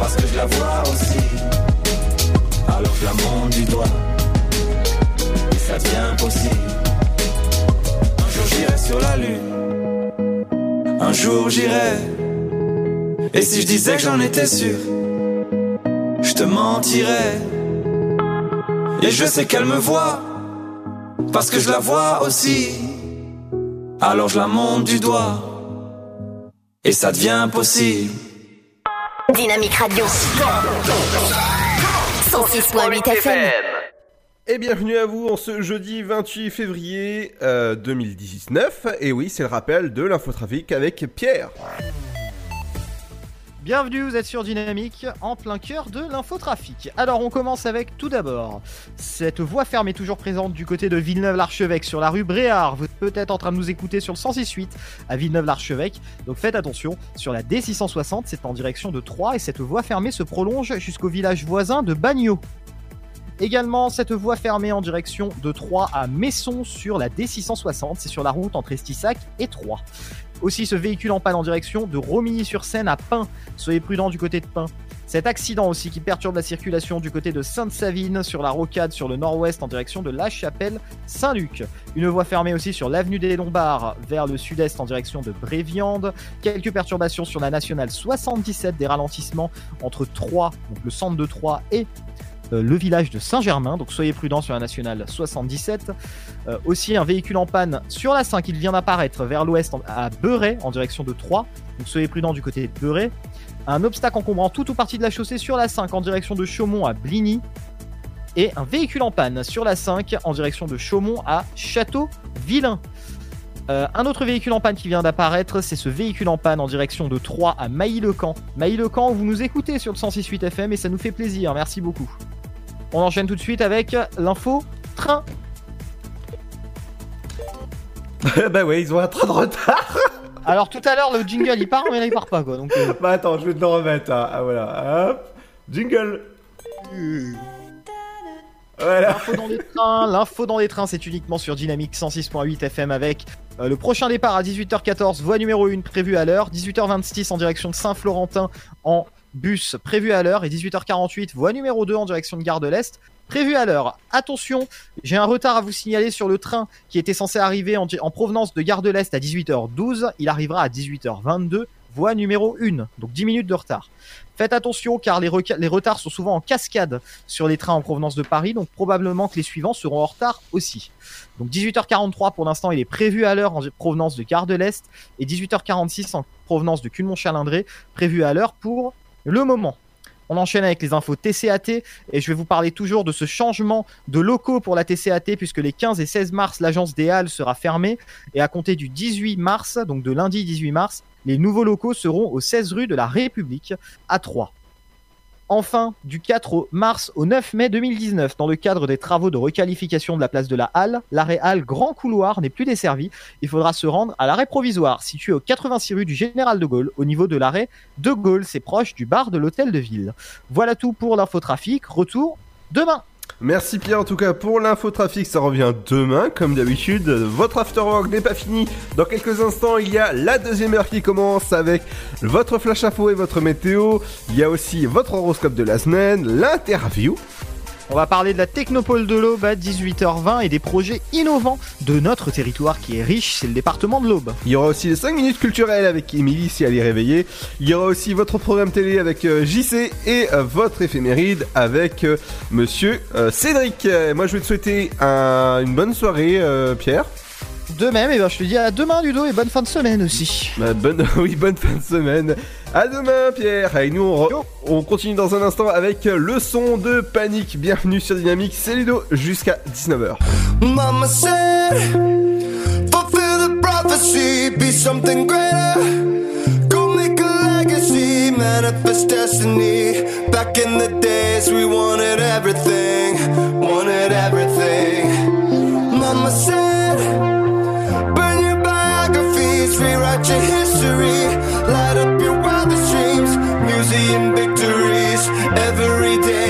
parce que je la vois aussi. Alors je la monte du doigt, et ça devient possible. Un jour j'irai sur la lune, un jour j'irai. Et si je disais que j'en étais sûr, je te mentirais. Et je sais qu'elle me voit, parce que je la vois aussi. Alors je la monte du doigt, et ça devient possible. Dynamique Radio. 106.8 FM. Et bienvenue à vous en ce jeudi 28 février euh, 2019. Et oui, c'est le rappel de l'infotrafic avec Pierre. Bienvenue, vous êtes sur Dynamique, en plein cœur de l'infotrafic. Alors on commence avec tout d'abord cette voie fermée toujours présente du côté de Villeneuve-l'Archevêque sur la rue Bréard. Vous êtes peut-être en train de nous écouter sur le 106.8 à Villeneuve-l'Archevêque. Donc faites attention, sur la D660 c'est en direction de Troyes et cette voie fermée se prolonge jusqu'au village voisin de Bagnols. Également, cette voie fermée en direction de Troyes à Messon sur la D660, c'est sur la route entre Estissac et Troyes. Aussi, ce véhicule en panne en direction de Romilly-sur-Seine à Pin. Soyez prudents du côté de Pin. Cet accident aussi qui perturbe la circulation du côté de Sainte-Savine sur la rocade sur le nord-ouest en direction de La Chapelle-Saint-Luc. Une voie fermée aussi sur l'avenue des Lombards vers le sud-est en direction de Bréviande. Quelques perturbations sur la nationale 77, des ralentissements entre Troyes, donc le centre de Troyes et le village de Saint-Germain, donc soyez prudents sur la nationale 77. Euh, aussi un véhicule en panne sur la 5, il vient d'apparaître vers l'ouest à Beuret en direction de Troyes, donc soyez prudents du côté de Beuret. Un obstacle encombrant toute ou partie de la chaussée sur la 5 en direction de Chaumont à Bligny. Et un véhicule en panne sur la 5 en direction de Chaumont à Château-Vilain. Euh, un autre véhicule en panne qui vient d'apparaître, c'est ce véhicule en panne en direction de Troyes à Mailly-le-Camp. Mailly-le-Camp, vous nous écoutez sur le 106.8 FM et ça nous fait plaisir, merci beaucoup. On enchaîne tout de suite avec l'info train. bah ouais, ils ont un train de retard. Alors tout à l'heure le jingle il part mais là il part pas quoi. Donc euh, Bah attends, je vais te le remettre. hein. Ah voilà, hop, jingle. Voilà. L'info dans les trains, l'info dans les trains, c'est uniquement sur Dynamique 106.8 FM avec euh, le prochain départ à 18h14, voie numéro 1 prévue à l'heure, 18h26 en direction de Saint-Florentin en bus prévu à l'heure et 18h48 voie numéro 2 en direction de Gare de l'Est prévu à l'heure. Attention, j'ai un retard à vous signaler sur le train qui était censé arriver en, en provenance de Gare de l'Est à 18h12, il arrivera à 18h22 voie numéro 1, donc 10 minutes de retard. Faites attention car les retards sont souvent en cascade sur les trains en provenance de Paris, donc probablement que les suivants seront en retard aussi. Donc 18h43 pour l'instant, il est prévu à l'heure en provenance de Gare de l'Est et 18h46 en provenance de Culmont-Chalindré, prévu à l'heure pour le moment. On enchaîne avec les infos TCAT et je vais vous parler toujours de ce changement de locaux pour la TCAT puisque les 15 et 16 mars, l'agence des Halles sera fermée et à compter du 18 mars, donc de lundi 18 mars, les nouveaux locaux seront au 16 rue de la République à Troyes. Enfin, du 4 au mars au 9 mai 2019, dans le cadre des travaux de requalification de la place de la Halle, l'arrêt Halle Grand Couloir n'est plus desservi. Il faudra se rendre à l'arrêt provisoire, situé au 86 rue du Général de Gaulle, au niveau de l'arrêt de Gaulle. C'est proche du bar de l'hôtel de ville. Voilà tout pour l'infotrafic. Retour demain. Merci Pierre en tout cas pour l'infotrafic, ça revient demain comme d'habitude. Votre afterwork n'est pas fini. Dans quelques instants, il y a la deuxième heure qui commence avec votre flash info et votre météo. Il y a aussi votre horoscope de la semaine, l'interview. On va parler de la Technopole de l'Aube à 18h20 et des projets innovants de notre territoire qui est riche, c'est le département de l'Aube. Il y aura aussi les 5 minutes culturelles avec Émilie si elle est réveillée. Il y aura aussi votre programme télé avec euh, JC et euh, votre éphéméride avec euh, monsieur Cédric. Moi je vais te souhaiter un- une bonne soirée Pierre. De même, et ben, je te dis à demain Ludo et bonne fin de semaine aussi. Bah, bonne, oui, bonne fin de semaine. À demain, Pierre. Et nous, on, re- on continue dans un instant avec le son de panique. Bienvenue sur Dynamique. C'est Ludo jusqu'à 19h. Mama said, fulfill the prophecy, be something greater. Go make a legacy, manifest destiny. Back in the days, we wanted everything, wanted everything. Mama said, rewrite your history, light up your wildest dreams, museum victories. Every day,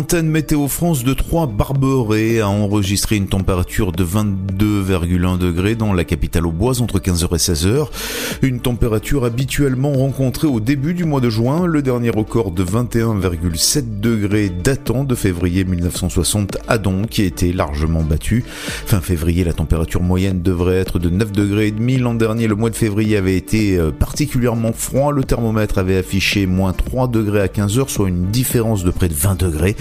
l'antenne Météo France de Troyes-Barberet a enregistré une température de 22,1 degrés dans la capitale auboise entre 15h et 16h. Une température habituellement rencontrée au début du mois de juin, le dernier record de 21,7 degrés datant de février 1960 à Don qui a été largement battu. Fin février, la température moyenne devrait être de 9 degrés et demi. L'an dernier, le mois de février avait été euh, particulièrement froid. Le thermomètre avait affiché moins 3 degrés à 15h, soit une différence de près de 20 degrés.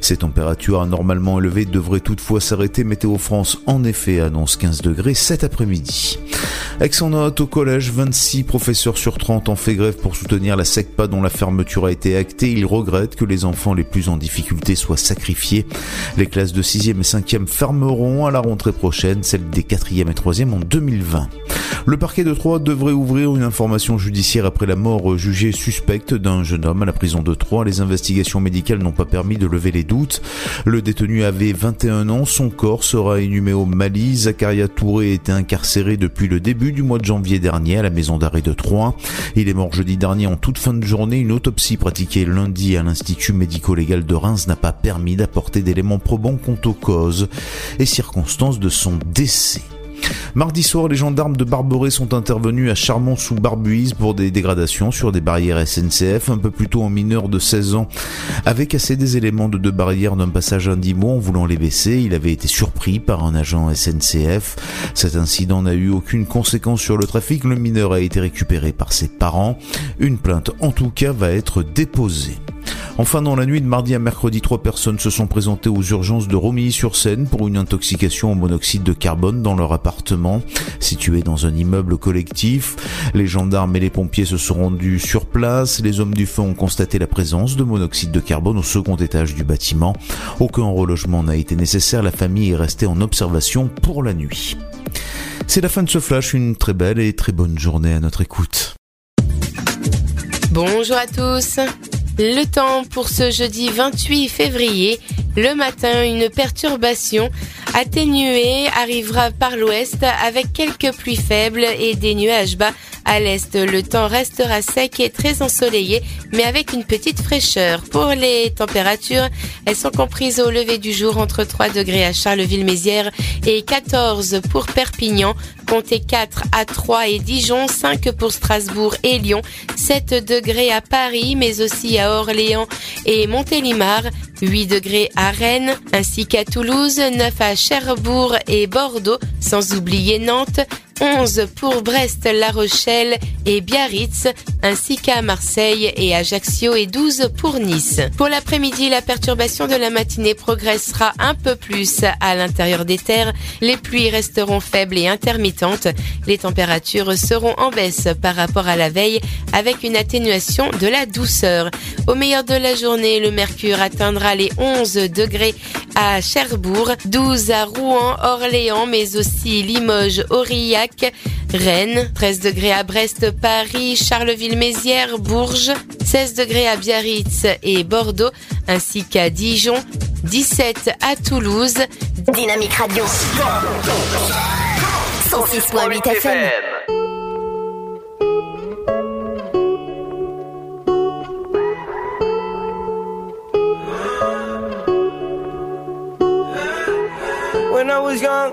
Ces températures anormalement élevées devraient toutefois s'arrêter. Météo France en effet annonce 15 degrés cet après-midi. Aix-en-Note au collège, 26 professeurs sur 30 ont fait grève pour soutenir la SECPA dont la fermeture a été actée. Ils regrettent que les enfants les plus en difficulté soient sacrifiés. Les classes de 6e et 5e fermeront à la rentrée prochaine, celles des 4e et 3e en 2020. Le parquet de Troyes devrait ouvrir une information judiciaire après la mort jugée suspecte d'un jeune homme à la prison de Troyes. Les investigations médicales n'ont pas permis de lever les doutes. Le détenu avait 21 ans, son corps sera inhumé au Mali. Zacharia Touré était incarcéré depuis le début du mois de janvier dernier à la maison d'arrêt de Troyes. Il est mort jeudi dernier en toute fin de journée. Une autopsie pratiquée lundi à l'Institut médico-légal de Reims n'a pas permis d'apporter d'éléments probants quant aux causes et circonstances de son décès. Mardi soir, les gendarmes de Barberey sont intervenus à Charmont-sous-Barbuise pour des dégradations sur des barrières SNCF. Un peu plus tôt, un mineur de 16 ans avait cassé des éléments de deux barrières d'un passage Indimo en voulant les baisser. Il avait été surpris par un agent SNCF. Cet incident n'a eu aucune conséquence sur le trafic. Le mineur a été récupéré par ses parents. Une plainte, en tout cas, va être déposée. Enfin, dans la nuit de mardi à mercredi, trois personnes se sont présentées aux urgences de Romilly-sur-Seine pour une intoxication au monoxyde de carbone dans leur appartement, situé dans un immeuble collectif. Les gendarmes et les pompiers se sont rendus sur place. Les hommes du feu ont constaté la présence de monoxyde de carbone au second étage du bâtiment. Aucun relogement n'a été nécessaire. La famille est restée en observation pour la nuit. C'est la fin de ce flash. Une très belle et très bonne journée à notre écoute. Bonjour à tous. Le temps pour ce jeudi 28 février. Le matin, une perturbation atténuée arrivera par l'ouest avec quelques pluies faibles et des nuages bas à l'est. Le temps restera sec et très ensoleillé, mais avec une petite fraîcheur. Pour les températures, elles sont comprises au lever du jour entre 3 degrés à Charleville-Mézières et 14 pour Perpignan. Comptez 4 à 3 et Dijon, 5 pour Strasbourg et Lyon, 7 degrés à Paris, mais aussi à Orléans et Montélimar, 8 degrés à Rennes, ainsi qu'à Toulouse, 9 à Cherbourg et Bordeaux, sans oublier Nantes, 11 pour Brest, La Rochelle et Biarritz, ainsi qu'à Marseille et Ajaccio et 12 pour Nice. Pour l'après-midi, la perturbation de la matinée progressera un peu plus à l'intérieur des terres. Les pluies resteront faibles et intermittentes. Les températures seront en baisse par rapport à la veille avec une atténuation de la douceur. Au meilleur de la journée, le mercure atteindra les 11 degrés à Cherbourg, 12 à Rouen, Orléans, mais aussi Limoges, Aurillac, Rennes, 13 degrés à Brest, Paris, Charleville-Mézières, Bourges, 16 degrés à Biarritz et Bordeaux, ainsi qu'à Dijon, 17 à Toulouse. Dynamique Radio. 106.8 FM. When I was young,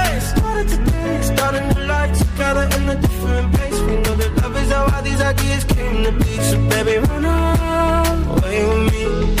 starting together in a different place. We know that love is how all these ideas came to be. So baby, run away with me.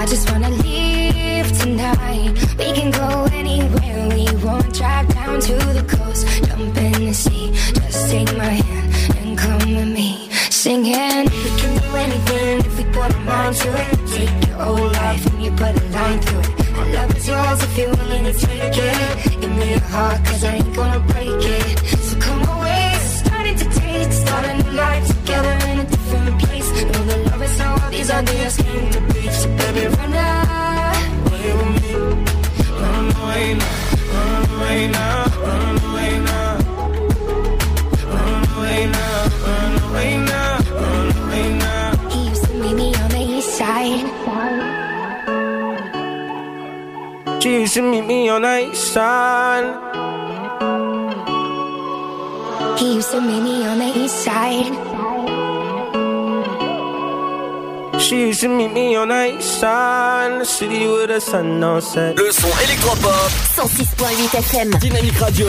I just wanna leave tonight. We can go anywhere we want. Drive down to the coast, jump in the sea. Just take my hand and come with me. Singing, we can do anything if we put our mind to it. Take your whole life and you put a line through it. My love is yours if you're willing to take it. Give me your heart, cause I ain't gonna break it. So come away, starting to taste, starting a life together in a Love is all these ideas came to be. So baby, run away with me. Run away now, run away now, run away now. Run away now, run away now, run away now. He used to meet me on the east side. She used to meet me on the east side. He used to meet me on the east side. She used to meet me on the east side. in The city with the sun on set. Le son électropop. 106.8 FM. Dynamique Radio.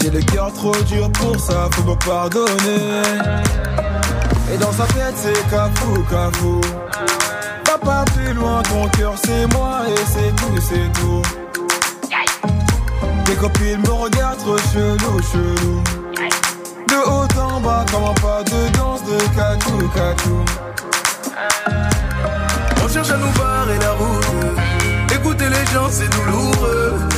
J'ai le cœur trop dur pour ça, faut me pardonner. Et dans sa tête c'est cafou, cafou. Va pas plus loin, ton cœur c'est moi et c'est tout, c'est tout. Tes copines me regardent trop chelou, chelou. De haut en bas, comment pas de danse de catou, catou. On cherche à nous barrer la route. Écouter les gens, c'est douloureux.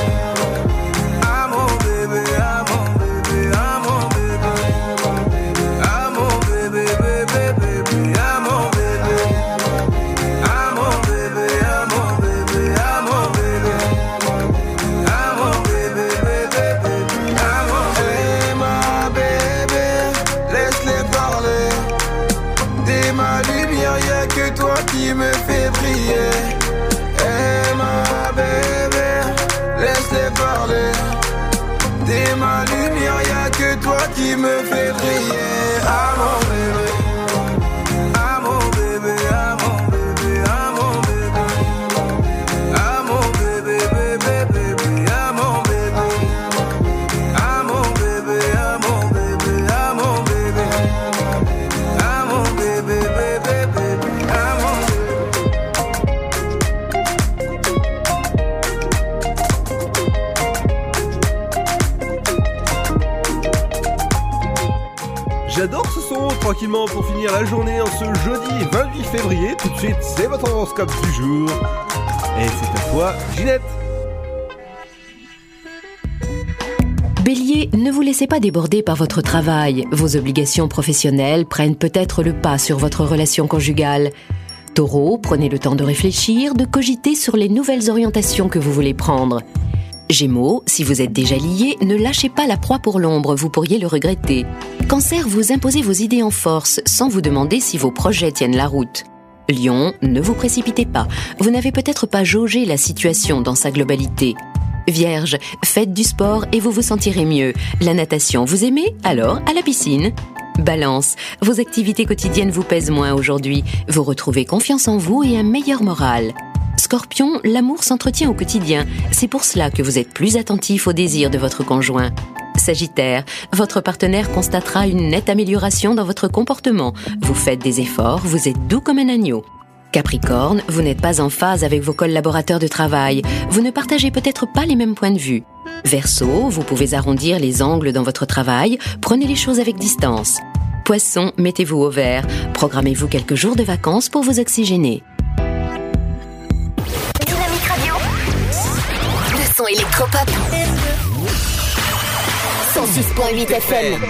La journée en ce jeudi 28 février. Tout de suite, c'est votre horoscope du jour. Et c'est à toi, Ginette. Bélier, ne vous laissez pas déborder par votre travail. Vos obligations professionnelles prennent peut-être le pas sur votre relation conjugale. Taureau, prenez le temps de réfléchir, de cogiter sur les nouvelles orientations que vous voulez prendre. Gémeaux, si vous êtes déjà lié, ne lâchez pas la proie pour l'ombre, vous pourriez le regretter. Cancer, vous imposez vos idées en force sans vous demander si vos projets tiennent la route. Lion, ne vous précipitez pas, vous n'avez peut-être pas jaugé la situation dans sa globalité. Vierge, faites du sport et vous vous sentirez mieux. La natation, vous aimez? Alors, à la piscine. Balance, vos activités quotidiennes vous pèsent moins aujourd'hui. Vous retrouvez confiance en vous et un meilleur moral. Scorpion, l'amour s'entretient au quotidien. C'est pour cela que vous êtes plus attentif aux désirs de votre conjoint. Sagittaire, votre partenaire constatera une nette amélioration dans votre comportement. Vous faites des efforts, vous êtes doux comme un agneau. Capricorne, vous n'êtes pas en phase avec vos collaborateurs de travail. Vous ne partagez peut-être pas les mêmes points de vue. Verseau, vous pouvez arrondir les angles dans votre travail. Prenez les choses avec distance. Poisson, mettez-vous au vert. Programmez-vous quelques jours de vacances pour vous oxygéner. Son électropop. 106.8 FM.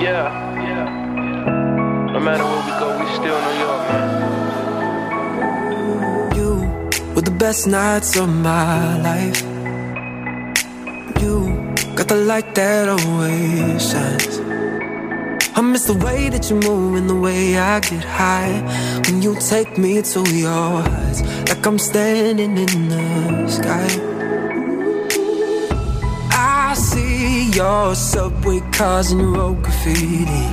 Yeah, yeah. No matter where we go, we still New York, man. You were the best nights of my life. You got the light that always shines. I miss the way that you move and the way I get high when you take me to your heights, like I'm standing in the sky. I see your subway cars and your road graffiti.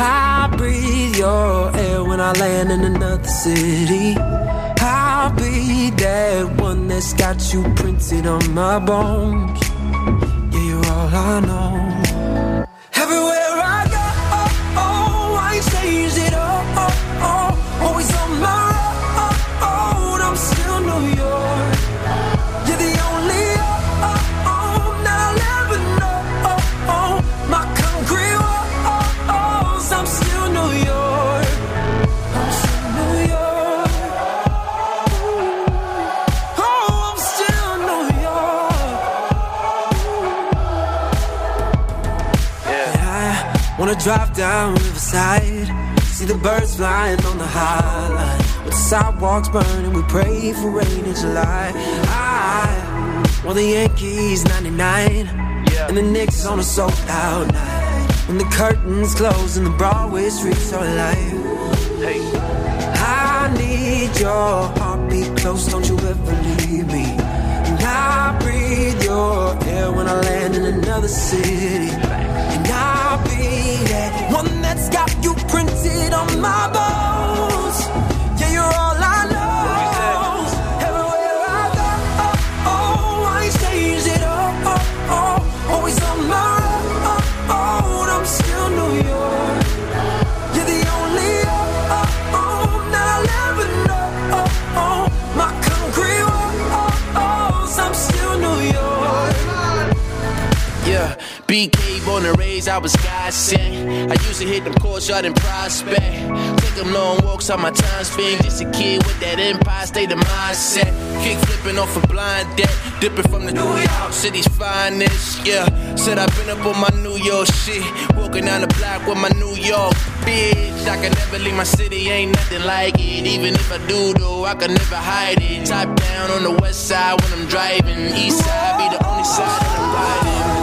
I breathe your air when I land in another city. I'll be that one that's got you printed on my bones. Yeah, you're all I know. Drive down Riverside. See the birds flying on the high line. With the sidewalks burning, we pray for rain in July. I want the Yankees 99. And the Knicks on a sold out night. When the curtains close and the Broadway streets are alive. Hey. I need your heartbeat close, don't you ever leave me. And I breathe your air when I land in another city. And I'll be that one that's got you printed on my bones. Yeah, you're all I know. Everywhere I go, oh, oh I change it up. Oh, oh, always on my road, I'm still New York. You're the only home that I'll ever know. My concrete walls, I'm still New York. Yeah, BK born and raised, I was God sent. I used to hit them courts out in Prospect. Take them long walks on my time spent. Just a kid with that empire state of mindset. Kick flipping off a blind deck. Dipping from the New York City's finest. Yeah, said I've been up on my New York shit. Walking down the block with my New York bitch. I can never leave my city, ain't nothing like it. Even if I do, though, I can never hide it. Top down on the west side when I'm driving. East side be the only side that I'm riding.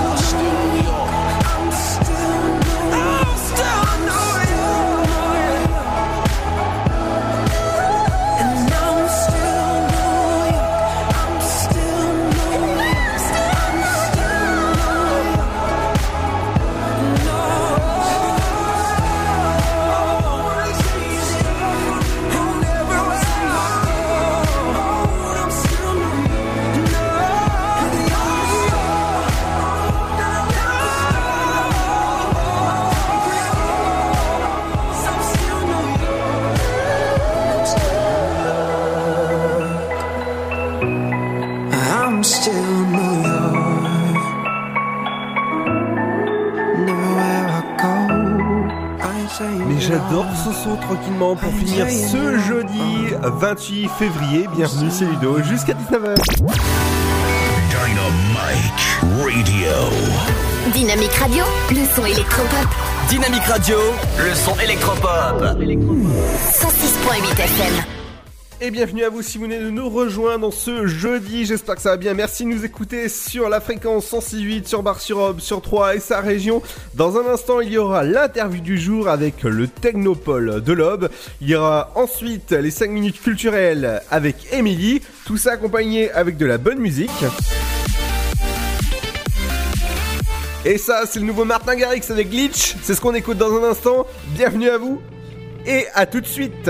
Adore ce son tranquillement pour finir ce jeudi 28 février. Bienvenue, c'est Ludo, jusqu'à 19h. Dynamite Radio. Dynamique Radio, le son électropop. Dynamique Radio, le son électropop. 106.8 FM. Et bienvenue à vous si vous venez de nous rejoindre dans ce jeudi, j'espère que ça va bien, merci de nous écouter sur la fréquence 106.8, sur Bar-sur-Aube, sur 3 et sa région. Dans un instant, il y aura l'interview du jour avec le Technopole de l'Aube. Il y aura ensuite les 5 minutes culturelles avec Émilie, tout ça accompagné avec de la bonne musique. Et ça, c'est le nouveau Martin Garrix avec Glitch, c'est ce qu'on écoute dans un instant. Bienvenue à vous et à tout de suite.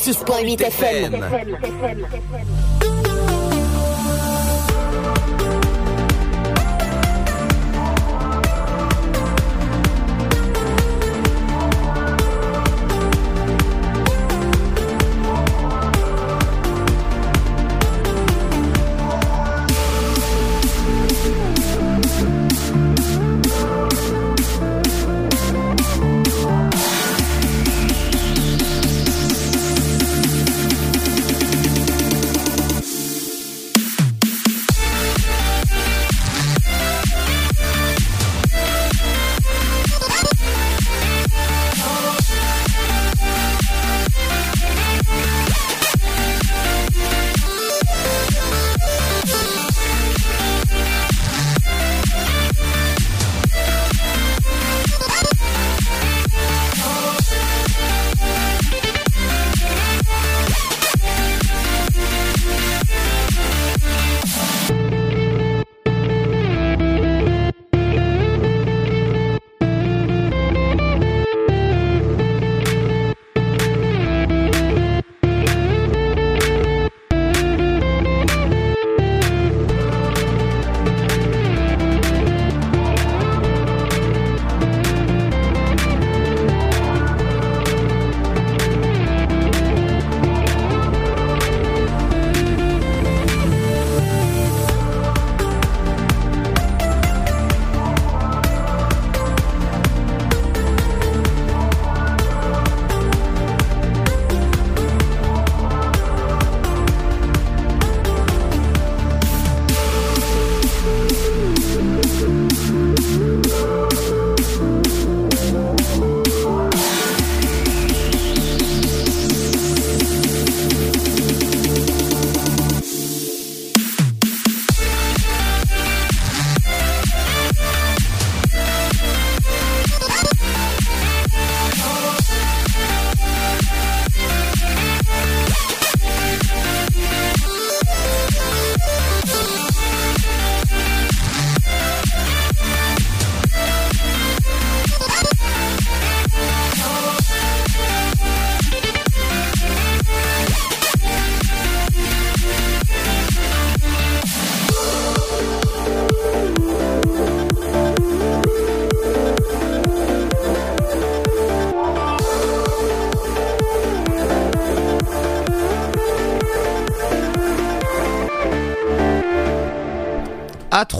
106.8 FM. FM.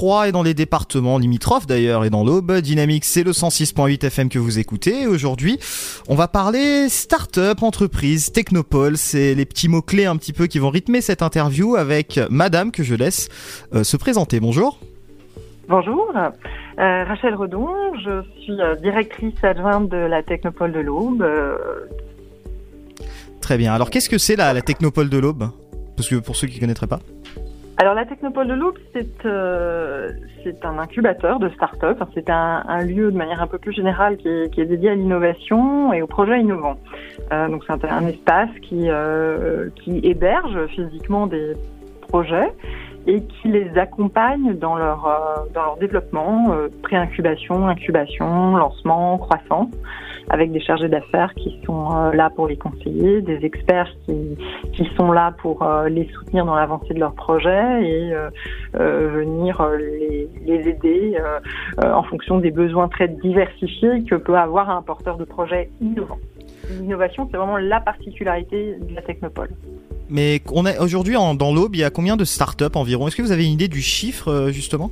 et dans les départements limitrophes d'ailleurs et dans l'Aube. Dynamique, c'est le 106.8 FM que vous écoutez. Aujourd'hui, on va parler start-up, entreprise, technopole. C'est les petits mots-clés un petit peu qui vont rythmer cette interview avec madame que je laisse euh, se présenter. Bonjour. Bonjour, euh, Rachel Redon, je suis euh, directrice adjointe de la Technopole de l'Aube. Très bien, alors qu'est-ce que c'est la, la Technopole de l'Aube? Parce que pour ceux qui ne connaîtraient pas alors la Technopole de l'Aube, c'est euh, un incubateur de start-up. C'est un, lieu de manière un peu plus générale qui est, dédié à l'innovation et aux projets innovants. Euh, donc c'est un, espace qui, euh, qui héberge physiquement des projets et qui les accompagne dans leur, dans leur développement, pré-incubation, incubation, lancement, croissance, avec des chargés d'affaires qui sont euh, là pour les conseiller, des experts qui, sont là pour euh, les soutenir dans l'avancée de leur projet et euh, venir les, les aider en fonction des besoins très diversifiés que peut avoir un porteur de projet innovant. L'innovation, c'est vraiment la particularité de la technopole. Mais aujourd'hui dans l'Aube, il y a combien de start-up environ? Est-ce que vous avez une idée du chiffre justement?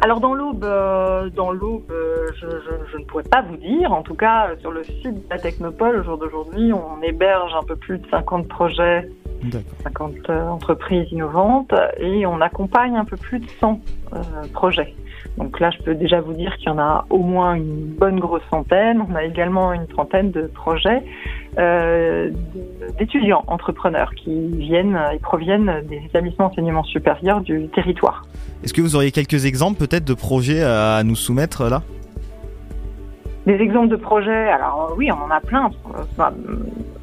Alors dans l'aube, euh, dans l'aube, euh, je, je- je ne pourrais pas vous dire. En tout cas, euh, sur le site de la Technopole, au jour d'aujourd'hui, on héberge un peu plus de 50 projets, 50 euh, entreprises innovantes, et on accompagne un peu plus de 100 euh, projets. Donc là, je peux déjà vous dire qu'il y en a au moins une bonne grosse centaine. On a également une trentaine de projets euh, d'étudiants entrepreneurs qui viennent et proviennent des établissements d'enseignement supérieur du territoire. Est-ce que vous auriez quelques exemples peut-être de projets à nous soumettre là? Des exemples de projets, alors oui, on en a plein.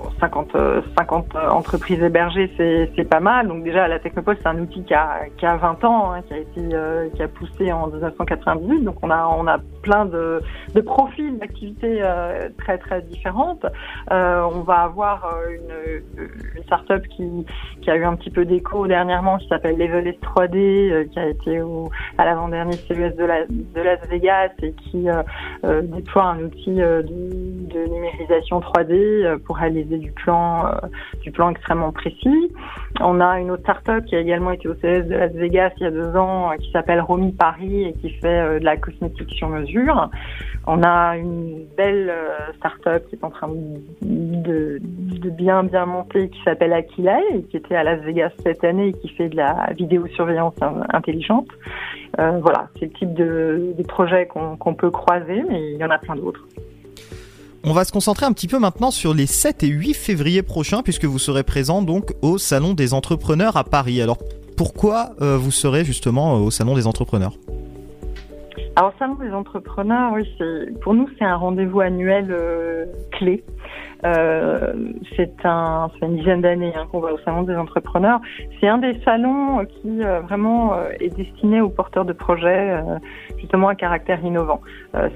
Euh, enfin, euh, 50, euh, 50 entreprises hébergées, c'est pas mal. Donc déjà, la Technopole, c'est un outil qui a, qui a 20 ans, hein, qui a été euh, qui a poussé en 1998. Donc on a on a plein de, de profils d'activités euh, très très différentes. Euh, on va avoir euh, une, une startup qui, qui a eu un petit peu d'écho dernièrement, qui s'appelle Level 3D, euh, qui a été au, à l'avant-dernier CES de, la, de Las Vegas et qui déploie un outil de, numérisation 3D euh, pour réaliser du plan, euh, du plan extrêmement précis. On a une autre startup qui a également été au CES de Las Vegas il y a deux ans, euh, qui s'appelle Romy Paris et qui fait euh, de la cosmétique sur mesure. On a une belle start-up qui est en train de, bien bien monter qui s'appelle Aquila et qui était à Las Vegas cette année et qui fait de la vidéosurveillance in- intelligente. Voilà, c'est le type de, de projet qu'on peut croiser, mais il y en a plein d'autres. On va se concentrer un petit peu maintenant sur les 7 et 8 février prochains puisque vous serez présent donc au Salon des entrepreneurs à Paris. Alors pourquoi euh, vous serez justement euh, au Salon des entrepreneurs? Alors, Salon des entrepreneurs, oui, pour nous, c'est un rendez-vous annuel euh, clé. Euh, c'est une dizaine d'années hein, qu'on va au Salon des entrepreneurs. C'est un des salons qui euh, vraiment euh, est destiné aux porteurs de projets, euh, justement à caractère innovant.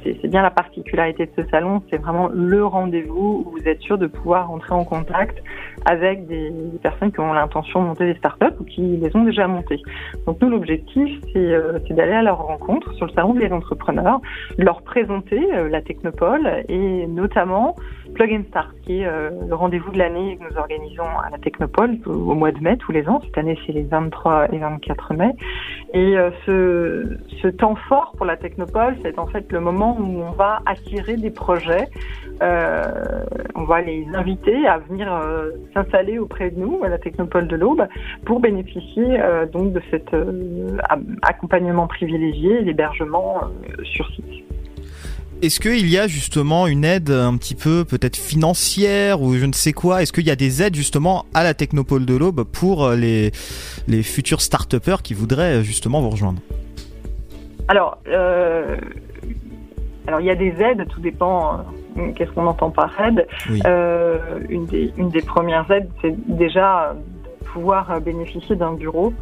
C'est bien la particularité de ce salon, c'est vraiment le rendez-vous où vous êtes sûr de pouvoir entrer en contact avec des, personnes qui ont l'intention de monter des startups ou qui les ont déjà montées. Donc nous, l'objectif, c'est d'aller à leur rencontre sur le salon des entrepreneurs, leur présenter la Technopole et notamment Plug and Start, qui est euh, le rendez-vous de l'année que nous organisons à la Technopole au, mois de mai tous les ans. Cette année, c'est les 23 et 24 mai. Et euh, ce, ce temps fort pour la Technopole, c'est en fait le moment où on va attirer des projets. Euh, on va les inviter à venir s'installer auprès de nous à la Technopole de l'Aube pour bénéficier donc de cet accompagnement privilégié, l'hébergement sur site. Est-ce qu'il y a justement une aide un petit peu peut-être financière ou je ne sais quoi? Est-ce qu'il y a des aides justement à la Technopole de l'Aube pour euh, les, les futurs start qui voudraient euh, justement vous rejoindre? Alors, euh, alors il y a des aides, tout dépend. euh, Qu'est-ce qu'on entend par aide. Euh, une, des, une des premières aides, c'est déjà de pouvoir bénéficier d'un bureau,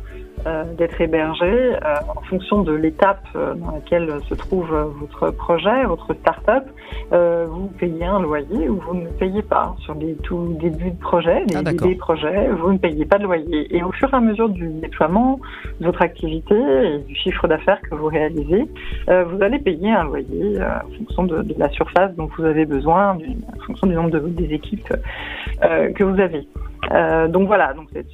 d'être hébergé euh, en fonction de l'étape euh, dans laquelle se trouve euh, votre projet, votre start-up. euh, vous payez un loyer ou vous ne payez pas. Sur les tout débuts de projet, les Ah, idées projets, vous ne payez pas de loyer. Et au fur et à mesure du déploiement de votre activité et du chiffre d'affaires que vous réalisez, euh, vous allez payer un loyer euh, en fonction de, de la surface dont vous avez besoin, en fonction du nombre de, des équipes euh, que vous avez. Euh, donc voilà, donc c'est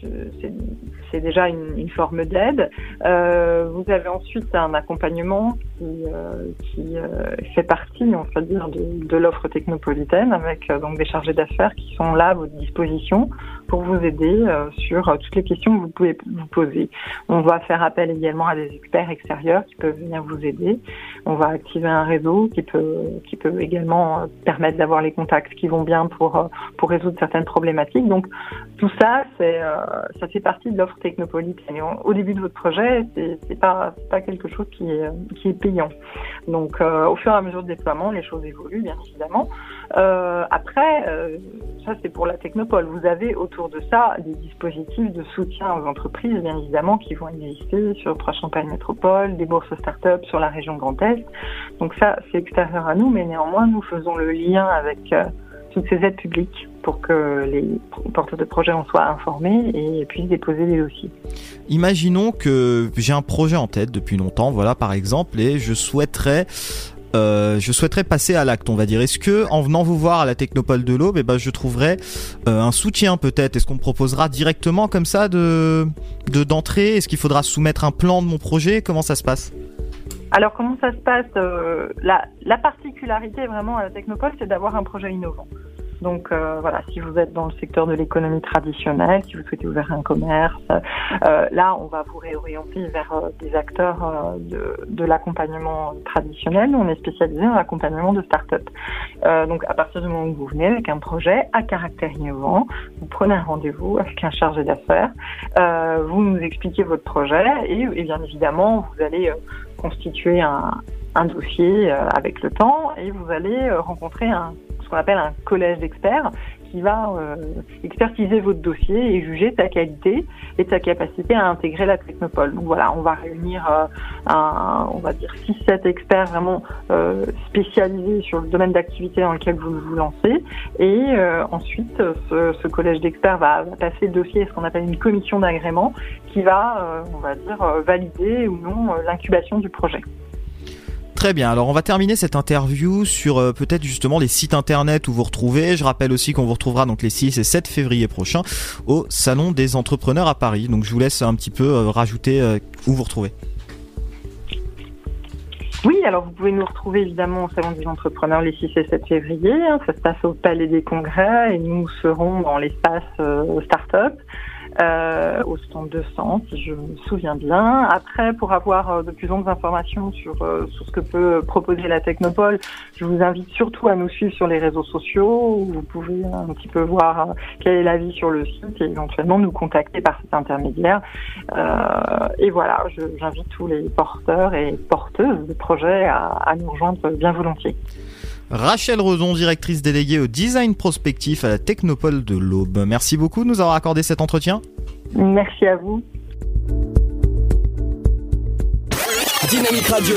c'est- déjà une, forme d'aide. Euh, vous avez ensuite un accompagnement qui, euh, euh, fait partie, on va dire, de, de l'offre technopolitaine avec donc des chargés d'affaires qui sont là à votre disposition pour vous aider euh, sur euh, toutes les questions que vous pouvez vous poser. On va faire appel également à des experts extérieurs qui peuvent venir vous aider. On va activer un réseau qui peut qui peut également euh, permettre d'avoir les contacts qui vont bien pour pour résoudre certaines problématiques. Donc tout ça, c'est ça fait partie de l'offre technopolitaine. Et au début de votre projet, c'est c'est pas c'est pas quelque chose qui est qui est payant. Donc euh, au fur et à mesure du déploiement, les choses évoluent bien évidemment. Euh, après, euh, ça c'est pour la technopole. Vous avez autour de ça des dispositifs de soutien aux entreprises, bien évidemment, qui vont exister sur Trois Champagne Métropole, des bourses start-up sur la région Grand Est. Donc ça, c'est extérieur à nous, mais néanmoins, nous faisons le lien avec euh, toutes ces aides publiques pour que les porteurs de projets en soient informés et puissent déposer des dossiers. Imaginons que j'ai un projet en tête depuis longtemps, voilà par exemple, et je souhaiterais, euh, je souhaiterais passer à l'acte, on va dire. Est-ce que en venant vous voir à la Technopole de l'Aube, eh ben, je trouverai euh, un soutien peut-être? Est-ce qu'on me proposera directement comme ça de de d'entrée? Est-ce qu'il faudra soumettre un plan de mon projet? Comment ça se passe? Alors comment ça se passe Euh, la particularité vraiment à la Technopole, c'est d'avoir un projet innovant. Donc euh, voilà, si vous êtes dans le secteur de l'économie traditionnelle, si vous souhaitez ouvrir un commerce, euh, là on va vous réorienter vers euh, des acteurs de, l'accompagnement traditionnel. On est spécialisé dans l'accompagnement de start-up. Donc à partir du moment où vous venez avec un projet à caractère innovant, vous prenez un rendez-vous avec un chargé d'affaires, vous nous expliquez votre projet et, bien évidemment vous allez constituer un, dossier avec le temps et vous allez rencontrer un, appelle un collège d'experts qui va euh, expertiser votre dossier et juger ta qualité et ta capacité à intégrer la technopole. Donc voilà, on va réunir euh, un, on va dire 6-7 experts vraiment euh, spécialisés sur le domaine d'activité dans lequel vous vous lancez et ensuite ce, collège d'experts va, va passer le dossier à ce qu'on appelle une commission d'agrément qui va, on va dire, valider ou non l'incubation du projet. Très bien, alors on va terminer cette interview sur euh, peut-être justement les sites internet où vous retrouvez. Je rappelle aussi qu'on vous retrouvera donc les 6 et 7 février prochains au Salon des entrepreneurs à Paris. Donc je vous laisse un petit peu euh, rajouter euh, où vous retrouvez. Oui, alors vous pouvez nous retrouver évidemment au Salon des entrepreneurs les 6 et 7 février. hein. Ça se passe au Palais des Congrès et nous serons dans l'espace euh, start-up. Euh, au stand 200, si je me souviens bien. Après, pour avoir euh, de plus amples informations sur, euh, sur ce que peut proposer la Technopole, je vous invite surtout à nous suivre sur les réseaux sociaux. où Vous pouvez un petit peu voir euh, quel est l'avis sur le site et éventuellement nous contacter par cet intermédiaire. Euh, et voilà, j'invite tous les porteurs et porteuses de projets à, à nous rejoindre bien volontiers. Rachel Redon, directrice déléguée au design prospectif à la Technopole de l'Aube. Merci beaucoup de nous avoir accordé cet entretien. Merci à vous. Dynamique Radio.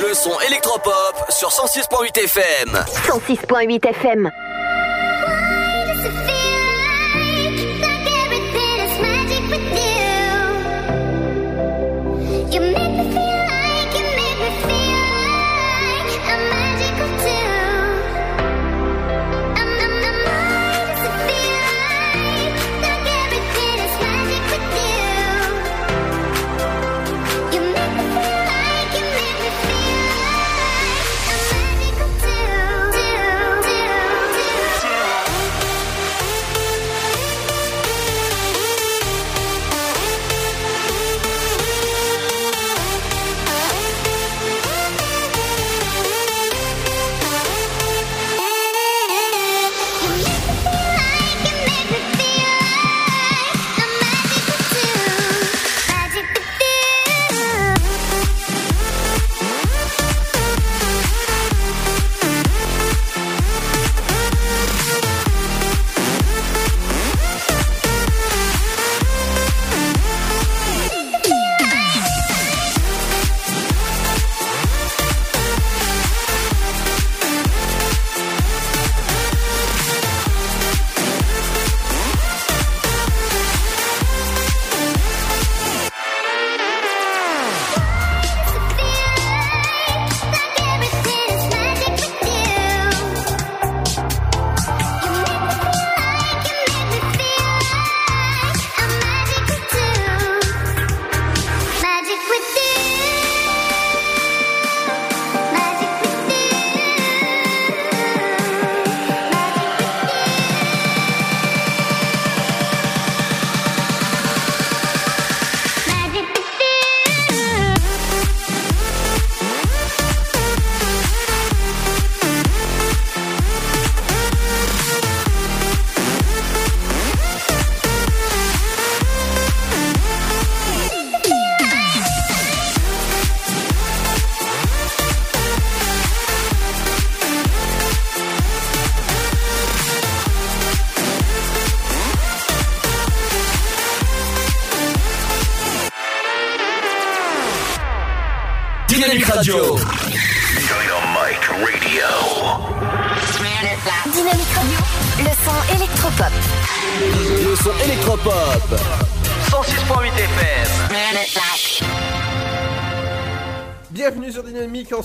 Le son électropop sur 106.8 FM. 106.8 FM.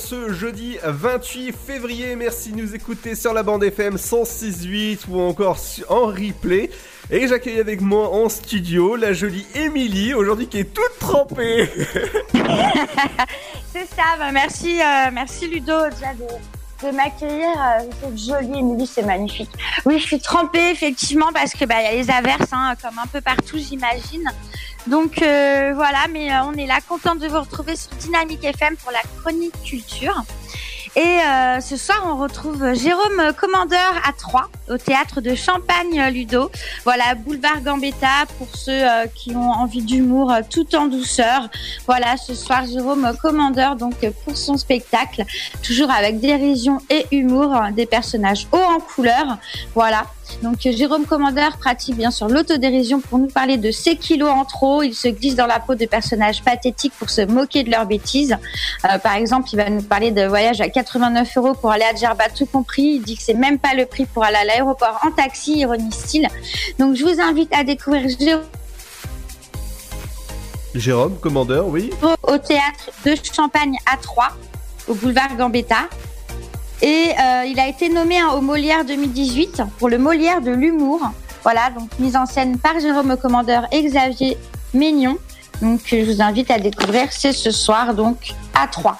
Ce jeudi 28 février. Merci de nous écouter sur la bande FM 106.8 ou encore en replay. Et j'accueille avec moi en studio la jolie Émilie, aujourd'hui qui est toute trempée. C'est ça, bah merci, euh, merci Ludo déjà m'accueillir. euh, cette jolie Émilie, c'est magnifique. Oui, je suis trempée effectivement parce que bah il y a les averses, hein, comme un peu partout, j'imagine. Donc euh, voilà, mais euh, on est là, contente de vous retrouver sur Dynamique FM pour la chronique culture. Et euh, ce soir, on retrouve Jérôme Commandeur à 3 au théâtre de Champagne Ludo. Voilà, boulevard Gambetta pour ceux euh, qui ont envie d'humour euh, tout en douceur. Voilà, ce soir, Jérôme Commandeur donc euh, pour son spectacle, toujours avec dérision et humour, euh, des personnages hauts en couleur. Voilà. Donc euh, Jérôme Commandeur pratique bien sûr l'autodérision pour nous parler de ses kilos en trop. Il se glisse dans la peau de personnages pathétiques pour se moquer de leurs bêtises. Euh, par exemple, il va nous parler de voyage à 89 euros pour aller à Djerba tout compris. Il dit que c'est même pas le prix pour aller à l'aéroport en taxi, ironise-t-il. Donc je vous invite à découvrir Jérôme Jérôme, commandeur, oui. au théâtre de Champagne à 3 au boulevard Gambetta. Et euh, il a été nommé au Molière 2018 pour le Molière de l'humour. Voilà, donc mise en scène par Jérôme Commandeur et Xavier Maignon. Donc euh, je vous invite à découvrir, c'est ce soir donc à 3.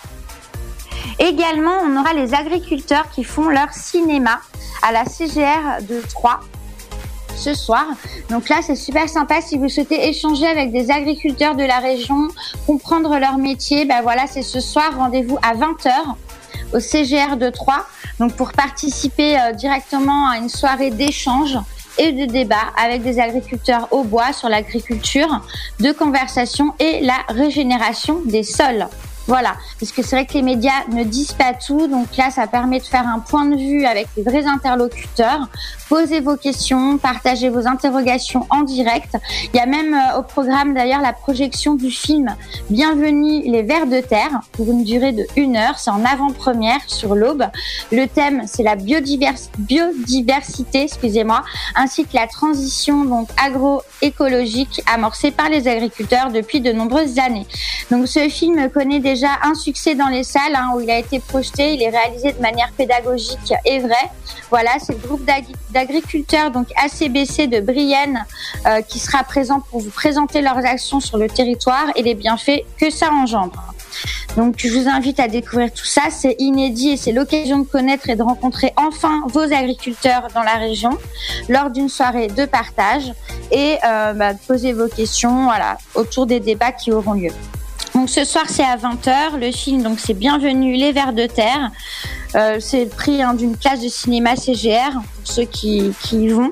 Également, on aura les agriculteurs qui font leur cinéma à la CGR de 3 ce soir. Donc là, c'est super sympa si vous souhaitez échanger avec des agriculteurs de la région, comprendre leur métier. Ben voilà, c'est ce soir, rendez-vous à 20h au CGR de Troyes. Donc pour participer euh, directement à une soirée d'échange et de débat avec des agriculteurs au bois sur l'agriculture, de conversation et la régénération des sols. Voilà, parce que c'est vrai que les médias ne disent pas tout, donc là ça permet de faire un point de vue avec les vrais interlocuteurs. Posez vos questions, partagez vos interrogations en direct. Il y a même euh, au programme d'ailleurs la projection du film Bienvenue les vers de terre pour une durée de une heure. C'est en avant-première sur l'Aube. Le thème c'est la biodivers- biodiversité, excusez-moi, ainsi que la transition donc agroécologique amorcée par les agriculteurs depuis de nombreuses années. Donc ce film connaît déjà un succès dans les salles hein, où il a été projeté. Il est réalisé de manière pédagogique et vraie. Voilà, c'est le groupe d'agri- d'agriculteurs donc ACBC de Brienne euh, qui sera présent pour vous présenter leurs actions sur le territoire et les bienfaits que ça engendre. Donc je vous invite à découvrir tout ça, c'est inédit et c'est l'occasion de connaître et de rencontrer enfin vos agriculteurs dans la région lors d'une soirée de partage et euh, bah, poser vos questions voilà, autour des débats qui auront lieu. Donc ce soir c'est à 20h, le film donc c'est Bienvenue les vers de terre. Euh, c'est le prix hein, d'une place de cinéma CGR pour ceux qui, y vont.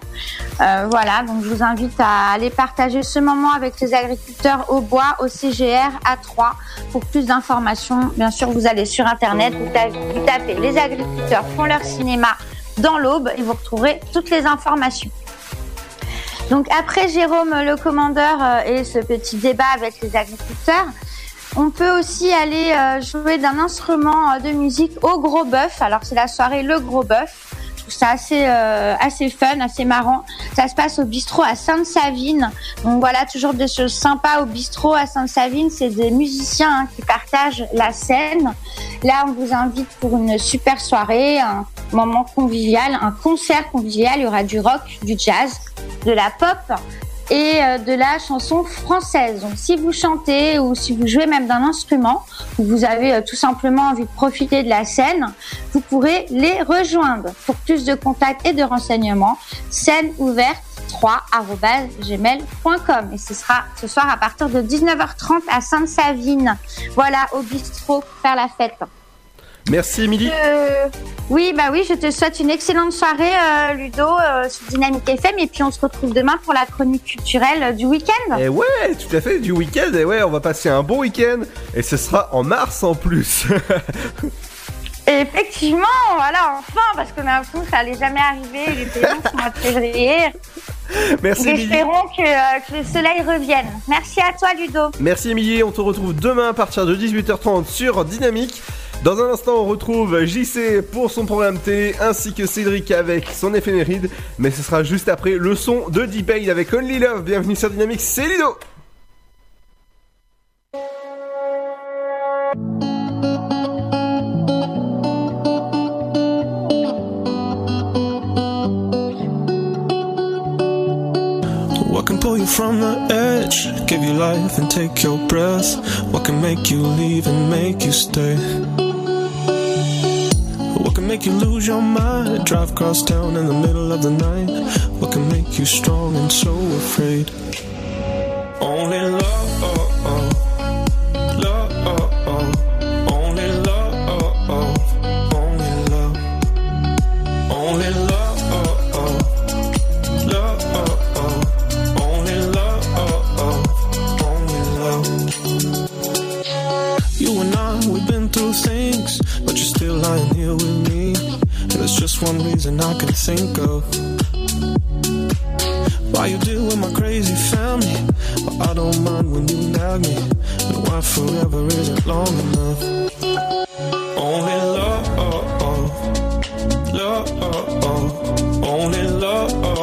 Euh, voilà, donc je vous invite à aller partager ce moment avec les agriculteurs au bois, au CGR à 3. Pour plus d'informations, bien sûr, vous allez sur internet, vous tapez, vous tapez les agriculteurs font leur cinéma dans l'aube et vous retrouverez toutes les informations. Donc après Jérôme le commandeur euh, et ce petit débat avec les agriculteurs, on peut aussi aller euh, jouer d'un instrument euh, de musique au gros bœuf. Alors c'est la soirée le gros bœuf. Ça assez euh, assez fun, assez marrant. Ça se passe au bistrot à Sainte-Savine. Donc voilà, toujours des choses sympas au bistrot à Sainte-Savine. C'est des musiciens hein, qui partagent la scène. Là, on vous invite pour une super soirée, un moment convivial, un concert convivial. Il y aura du rock, du jazz, de la pop et euh, de la chanson française. Donc si vous chantez ou si vous jouez même d'un instrument ou vous avez euh, tout simplement envie de profiter de la scène, vous pourrez les rejoindre. Pour plus de contacts et de renseignements, scène ouverte 3@gmail.com et ce sera ce soir à partir de 19h30 à Sainte-Savine. Voilà au bistrot faire la fête. Merci Émilie. Euh, oui, bah oui, je te souhaite une excellente soirée, euh, Ludo, euh, sur Dynamique FM. Et puis on se retrouve demain pour la chronique culturelle du week-end. Et ouais, tout à fait, du week-end. Et ouais, on va passer un bon week-end. Et ce sera en mars en plus. Effectivement, voilà, enfin, parce qu'on a l'impression que ça allait jamais arriver. Il était long ce mois de février. Merci. Espérons que, euh, que le soleil revienne. Merci à toi, Ludo. Merci Émilie, on te retrouve demain à partir de 18h30 sur Dynamique. Dans un instant, on retrouve JC pour son programme télé ainsi que Cédric avec son éphéméride. Mais ce sera juste après le son de D-Paid avec Only Love. Bienvenue sur Dynamique, c'est Ludo. Pull you from the edge? Give you life and take your breath. What can make you leave and make you stay? Can make you lose your mind? Drive across town in the middle of the night. What can make you strong and so afraid? Only love, one reason I can think of. Why you deal with my crazy family, but I don't mind when you nag me. And why forever isn't long enough. Only love, love, only love,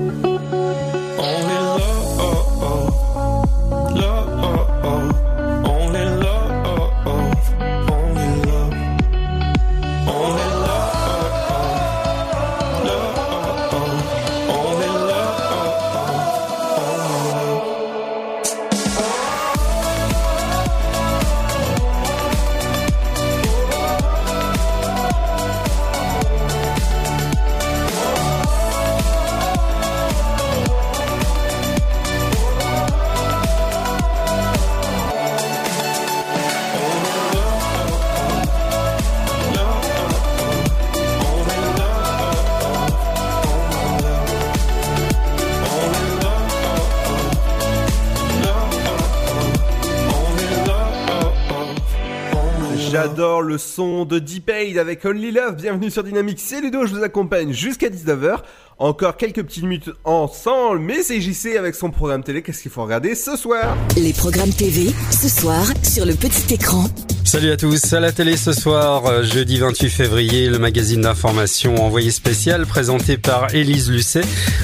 De D-Paid avec Only Love. Bienvenue sur Dynamique, c'est Ludo, je vous accompagne jusqu'à 19h. Encore quelques petites minutes ensemble, mais c'est JC avec son programme télé. Qu'est-ce qu'il faut regarder ce soir? Les programmes TV, ce soir, sur le petit écran. Salut à tous, à la télé ce soir, euh, jeudi 28 février, le magazine d'information envoyé spécial présenté par Élise Lucet.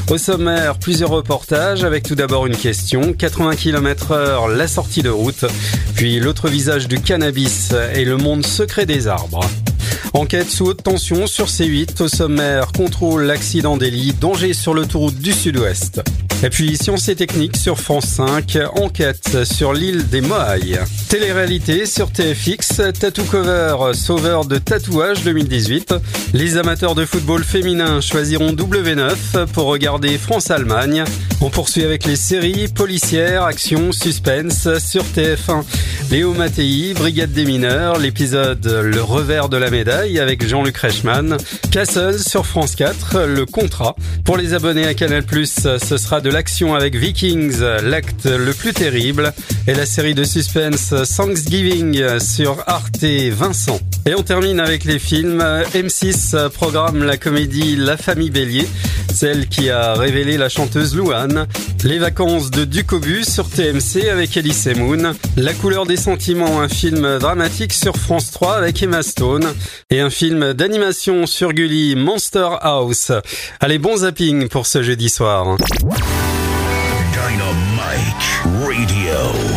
Au sommaire, plusieurs reportages avec tout d'abord une question, 80 km heure, la sortie de route, puis l'autre visage du cannabis et le monde secret des arbres. Enquête sous haute tension sur C8 au sommaire, contrôle l'accident d'Eli, danger sur l'autoroute du sud-ouest. Et puis Sciences et Techniques sur France 5, enquête sur l'île des Moailles. Télé-réalité sur Tattoo Cover, sauveur de tatouage 2018. Les amateurs de football féminin choisiront W9 pour regarder France-Allemagne. On poursuit avec les séries policières, action, suspense sur TF1. Léo Mattei, Brigade des mineurs, l'épisode Le revers de la médaille avec Jean-Luc Reichmann. Castle sur France 4, Le contrat. Pour les abonnés à Canal+, ce sera de l'action avec Vikings, l'acte le plus terrible. Et la série de suspense Thanksgiving sur Arte Vincent. Et on termine avec les films. M6 programme la comédie La famille Bélier, celle qui a révélé la chanteuse Louane. Les vacances de Ducobu sur TMC avec Elise Moon. La couleur des sentiments, un film dramatique sur France 3 avec Emma Stone. Et un film d'animation sur Gulli, Monster House. Allez, bon zapping pour ce jeudi soir. Dynamite Radio.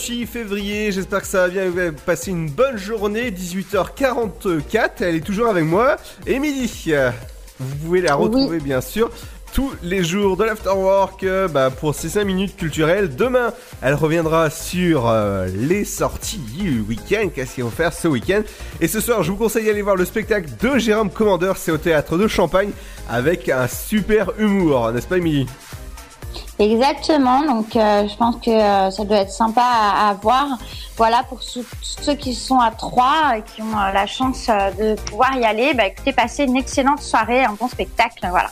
28 février, j'espère que ça va bien, vous avez passé une bonne journée, 18h44, elle est toujours avec moi, Émilie. Vous pouvez la retrouver bien sûr tous les jours de l'Afterwork euh, bah, pour ces 5 minutes culturelles. Demain, elle reviendra sur euh, les sorties du week-end, qu'est-ce qu'ils vont faire ce week-end? Et ce soir, je vous conseille d'aller voir le spectacle de Jérôme Commandeur, c'est au théâtre de Champagne, avec un super humour, n'est-ce pas Émilie? Exactement, donc euh, je pense que euh, ça doit être sympa à, voir. Voilà, pour ceux, qui sont à Troyes et qui ont euh, la chance de pouvoir y aller, bah, écoutez, passez une excellente soirée, un bon spectacle, voilà.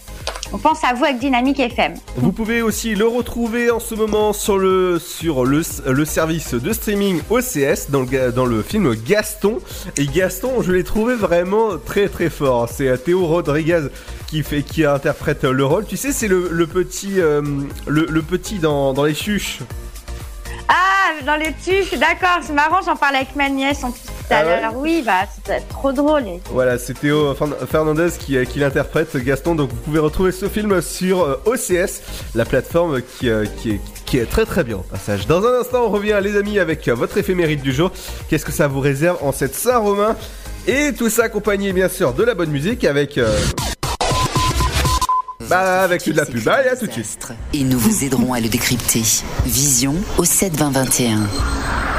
On pense à vous avec Dynamique FM. Vous pouvez aussi le retrouver en ce moment sur le, sur le, le service de streaming OCS dans le, dans le film Gaston. Et Gaston, je l'ai trouvé vraiment très très fort. C'est Théo Rodriguez qui, fait, qui interprète le rôle. Tu sais, c'est le, le petit, euh, le, le petit dans, dans les chuches. Ah, dans les tuches, d'accord, c'est marrant, j'en parlais avec ma nièce en plus tout à Ah l'heure. Oui, bah, c'est trop drôle. Voilà, c'est Théo Fern- Fernandez qui, euh, qui l'interprète, Gaston. Donc vous pouvez retrouver ce film sur euh, OCS, la plateforme qui, euh, qui, est, qui est très très bien au passage. Dans un instant, on revient les amis avec votre éphémérite du jour. Qu'est-ce que ça vous réserve en cette Saint-Romain? Et tout ça accompagné bien sûr de la bonne musique avec... euh, Bah avec de la pub, allez à tout de suite. Et nous vous aiderons à le décrypter. Vision au 7 20 21.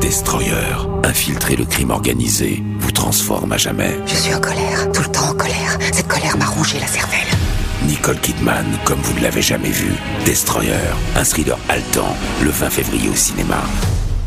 Destroyer, infiltrer le crime organisé, vous transforme à jamais. Je suis en colère, tout le temps en colère. Cette colère m'a rongé la cervelle. Nicole Kidman, comme vous ne l'avez jamais vu. Destroyer, un thriller haletant, le 20 février au cinéma.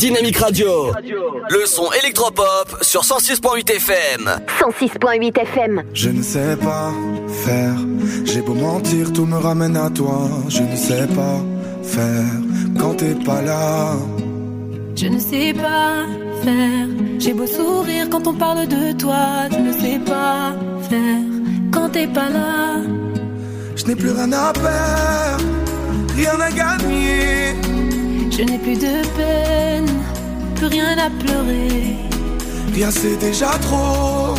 Dynamique Radio. Le son électropop sur 106.8 FM. 106.8 FM. Je ne sais pas faire. J'ai beau mentir, tout me ramène à toi. Je ne sais pas faire quand t'es pas là. Je ne sais pas faire. J'ai beau sourire quand on parle de toi. Je ne sais pas faire quand t'es pas là. Je n'ai plus rien à perdre, rien à gagner. Je n'ai plus de peine, plus rien à pleurer. Rien c'est déjà trop,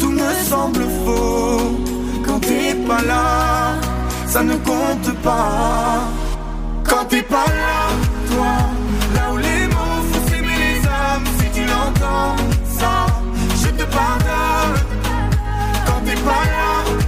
tout me semble faux. Quand t'es pas là, ça ne compte pas. Quand t'es pas là, toi, là où les mots font s'aimer les âmes, si tu l'entends, ça, je te pardonne. Quand t'es pas là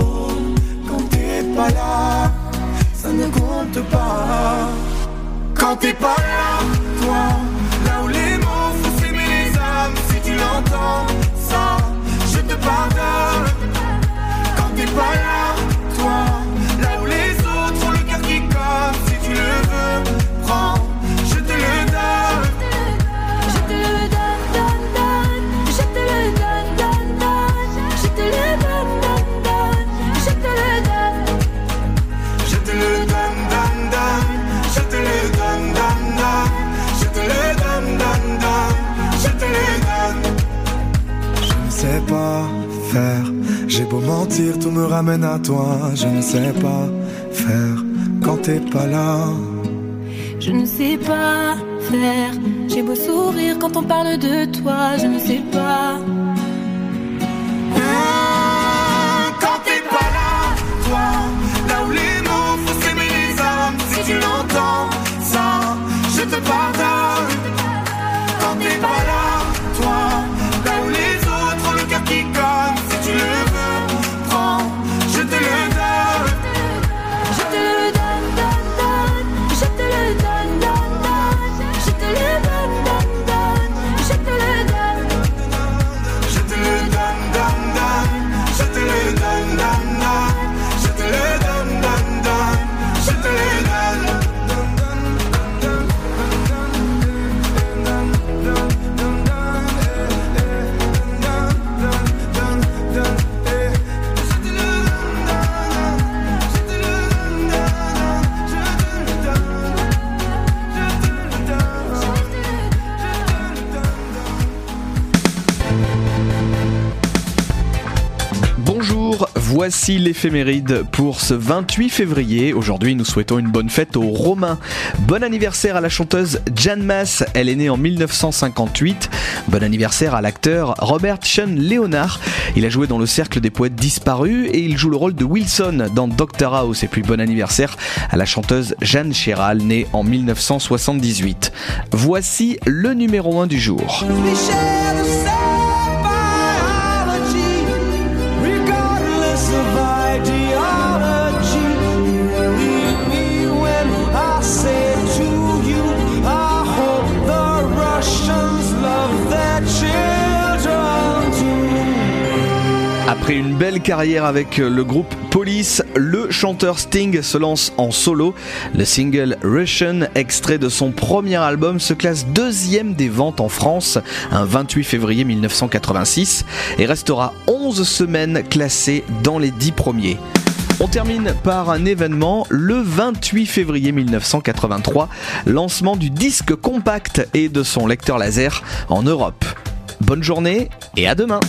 Pas ça ne compte pas. Quand t'es pas là, toi, là où les mots font s'aimer les âmes, si tu l'entends, ça, je te pardonne. Quand t'es pas là, toi, là où les autres ont le cœur qui colle, si tu le veux, prends, J'ai beau mentir, tout me ramène à toi. Je ne sais pas faire quand t'es pas là. Je ne sais pas faire. J'ai beau sourire quand on parle de toi. Je ne sais pas. Quand t'es pas là, toi, là où les mots font s'aimer les âmes, si tu l'entends, ça, je te pardonne. Quand t'es pas là, voici l'éphéméride pour ce 28 février. Aujourd'hui, nous souhaitons une bonne fête aux Romains. Bon anniversaire à la chanteuse Jan Mass, elle est née en 1958. Bon anniversaire à l'acteur Robert Sean Leonard. Il a joué dans le cercle des poètes disparus et il joue le rôle de Wilson dans Doctor House. Et puis bon anniversaire à la chanteuse Jeanne Chéral, née en 1978. Voici le numéro 1 du jour. Après une belle carrière avec le groupe Police, le chanteur Sting se lance en solo. Le single Russian, extrait de son premier album, se classe deuxième des ventes en France un 28 février 1986 et restera 11 semaines classé dans les 10 premiers. On termine par un événement le 28 février 1983, lancement du disque compact et de son lecteur laser en Europe. Bonne journée et à demain.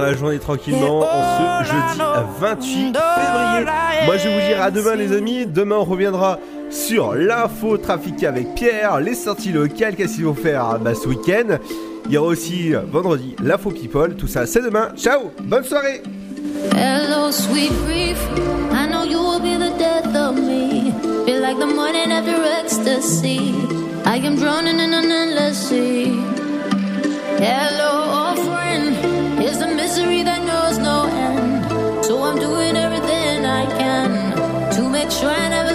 la journée tranquillement en ce jeudi 28 février. Moi je vais vous dire à demain les amis, demain on reviendra sur l'info trafiquée avec Pierre, les sorties locales, qu'est-ce qu'ils vont faire bah, ce week-end? Il y aura aussi euh, vendredi l'info people, tout ça c'est demain. Ciao, bonne soirée Hello sweet grief, I know you will be the death of me. Feel like the morning after ecstasy. I am drowning in an endless sea. Hello me trying to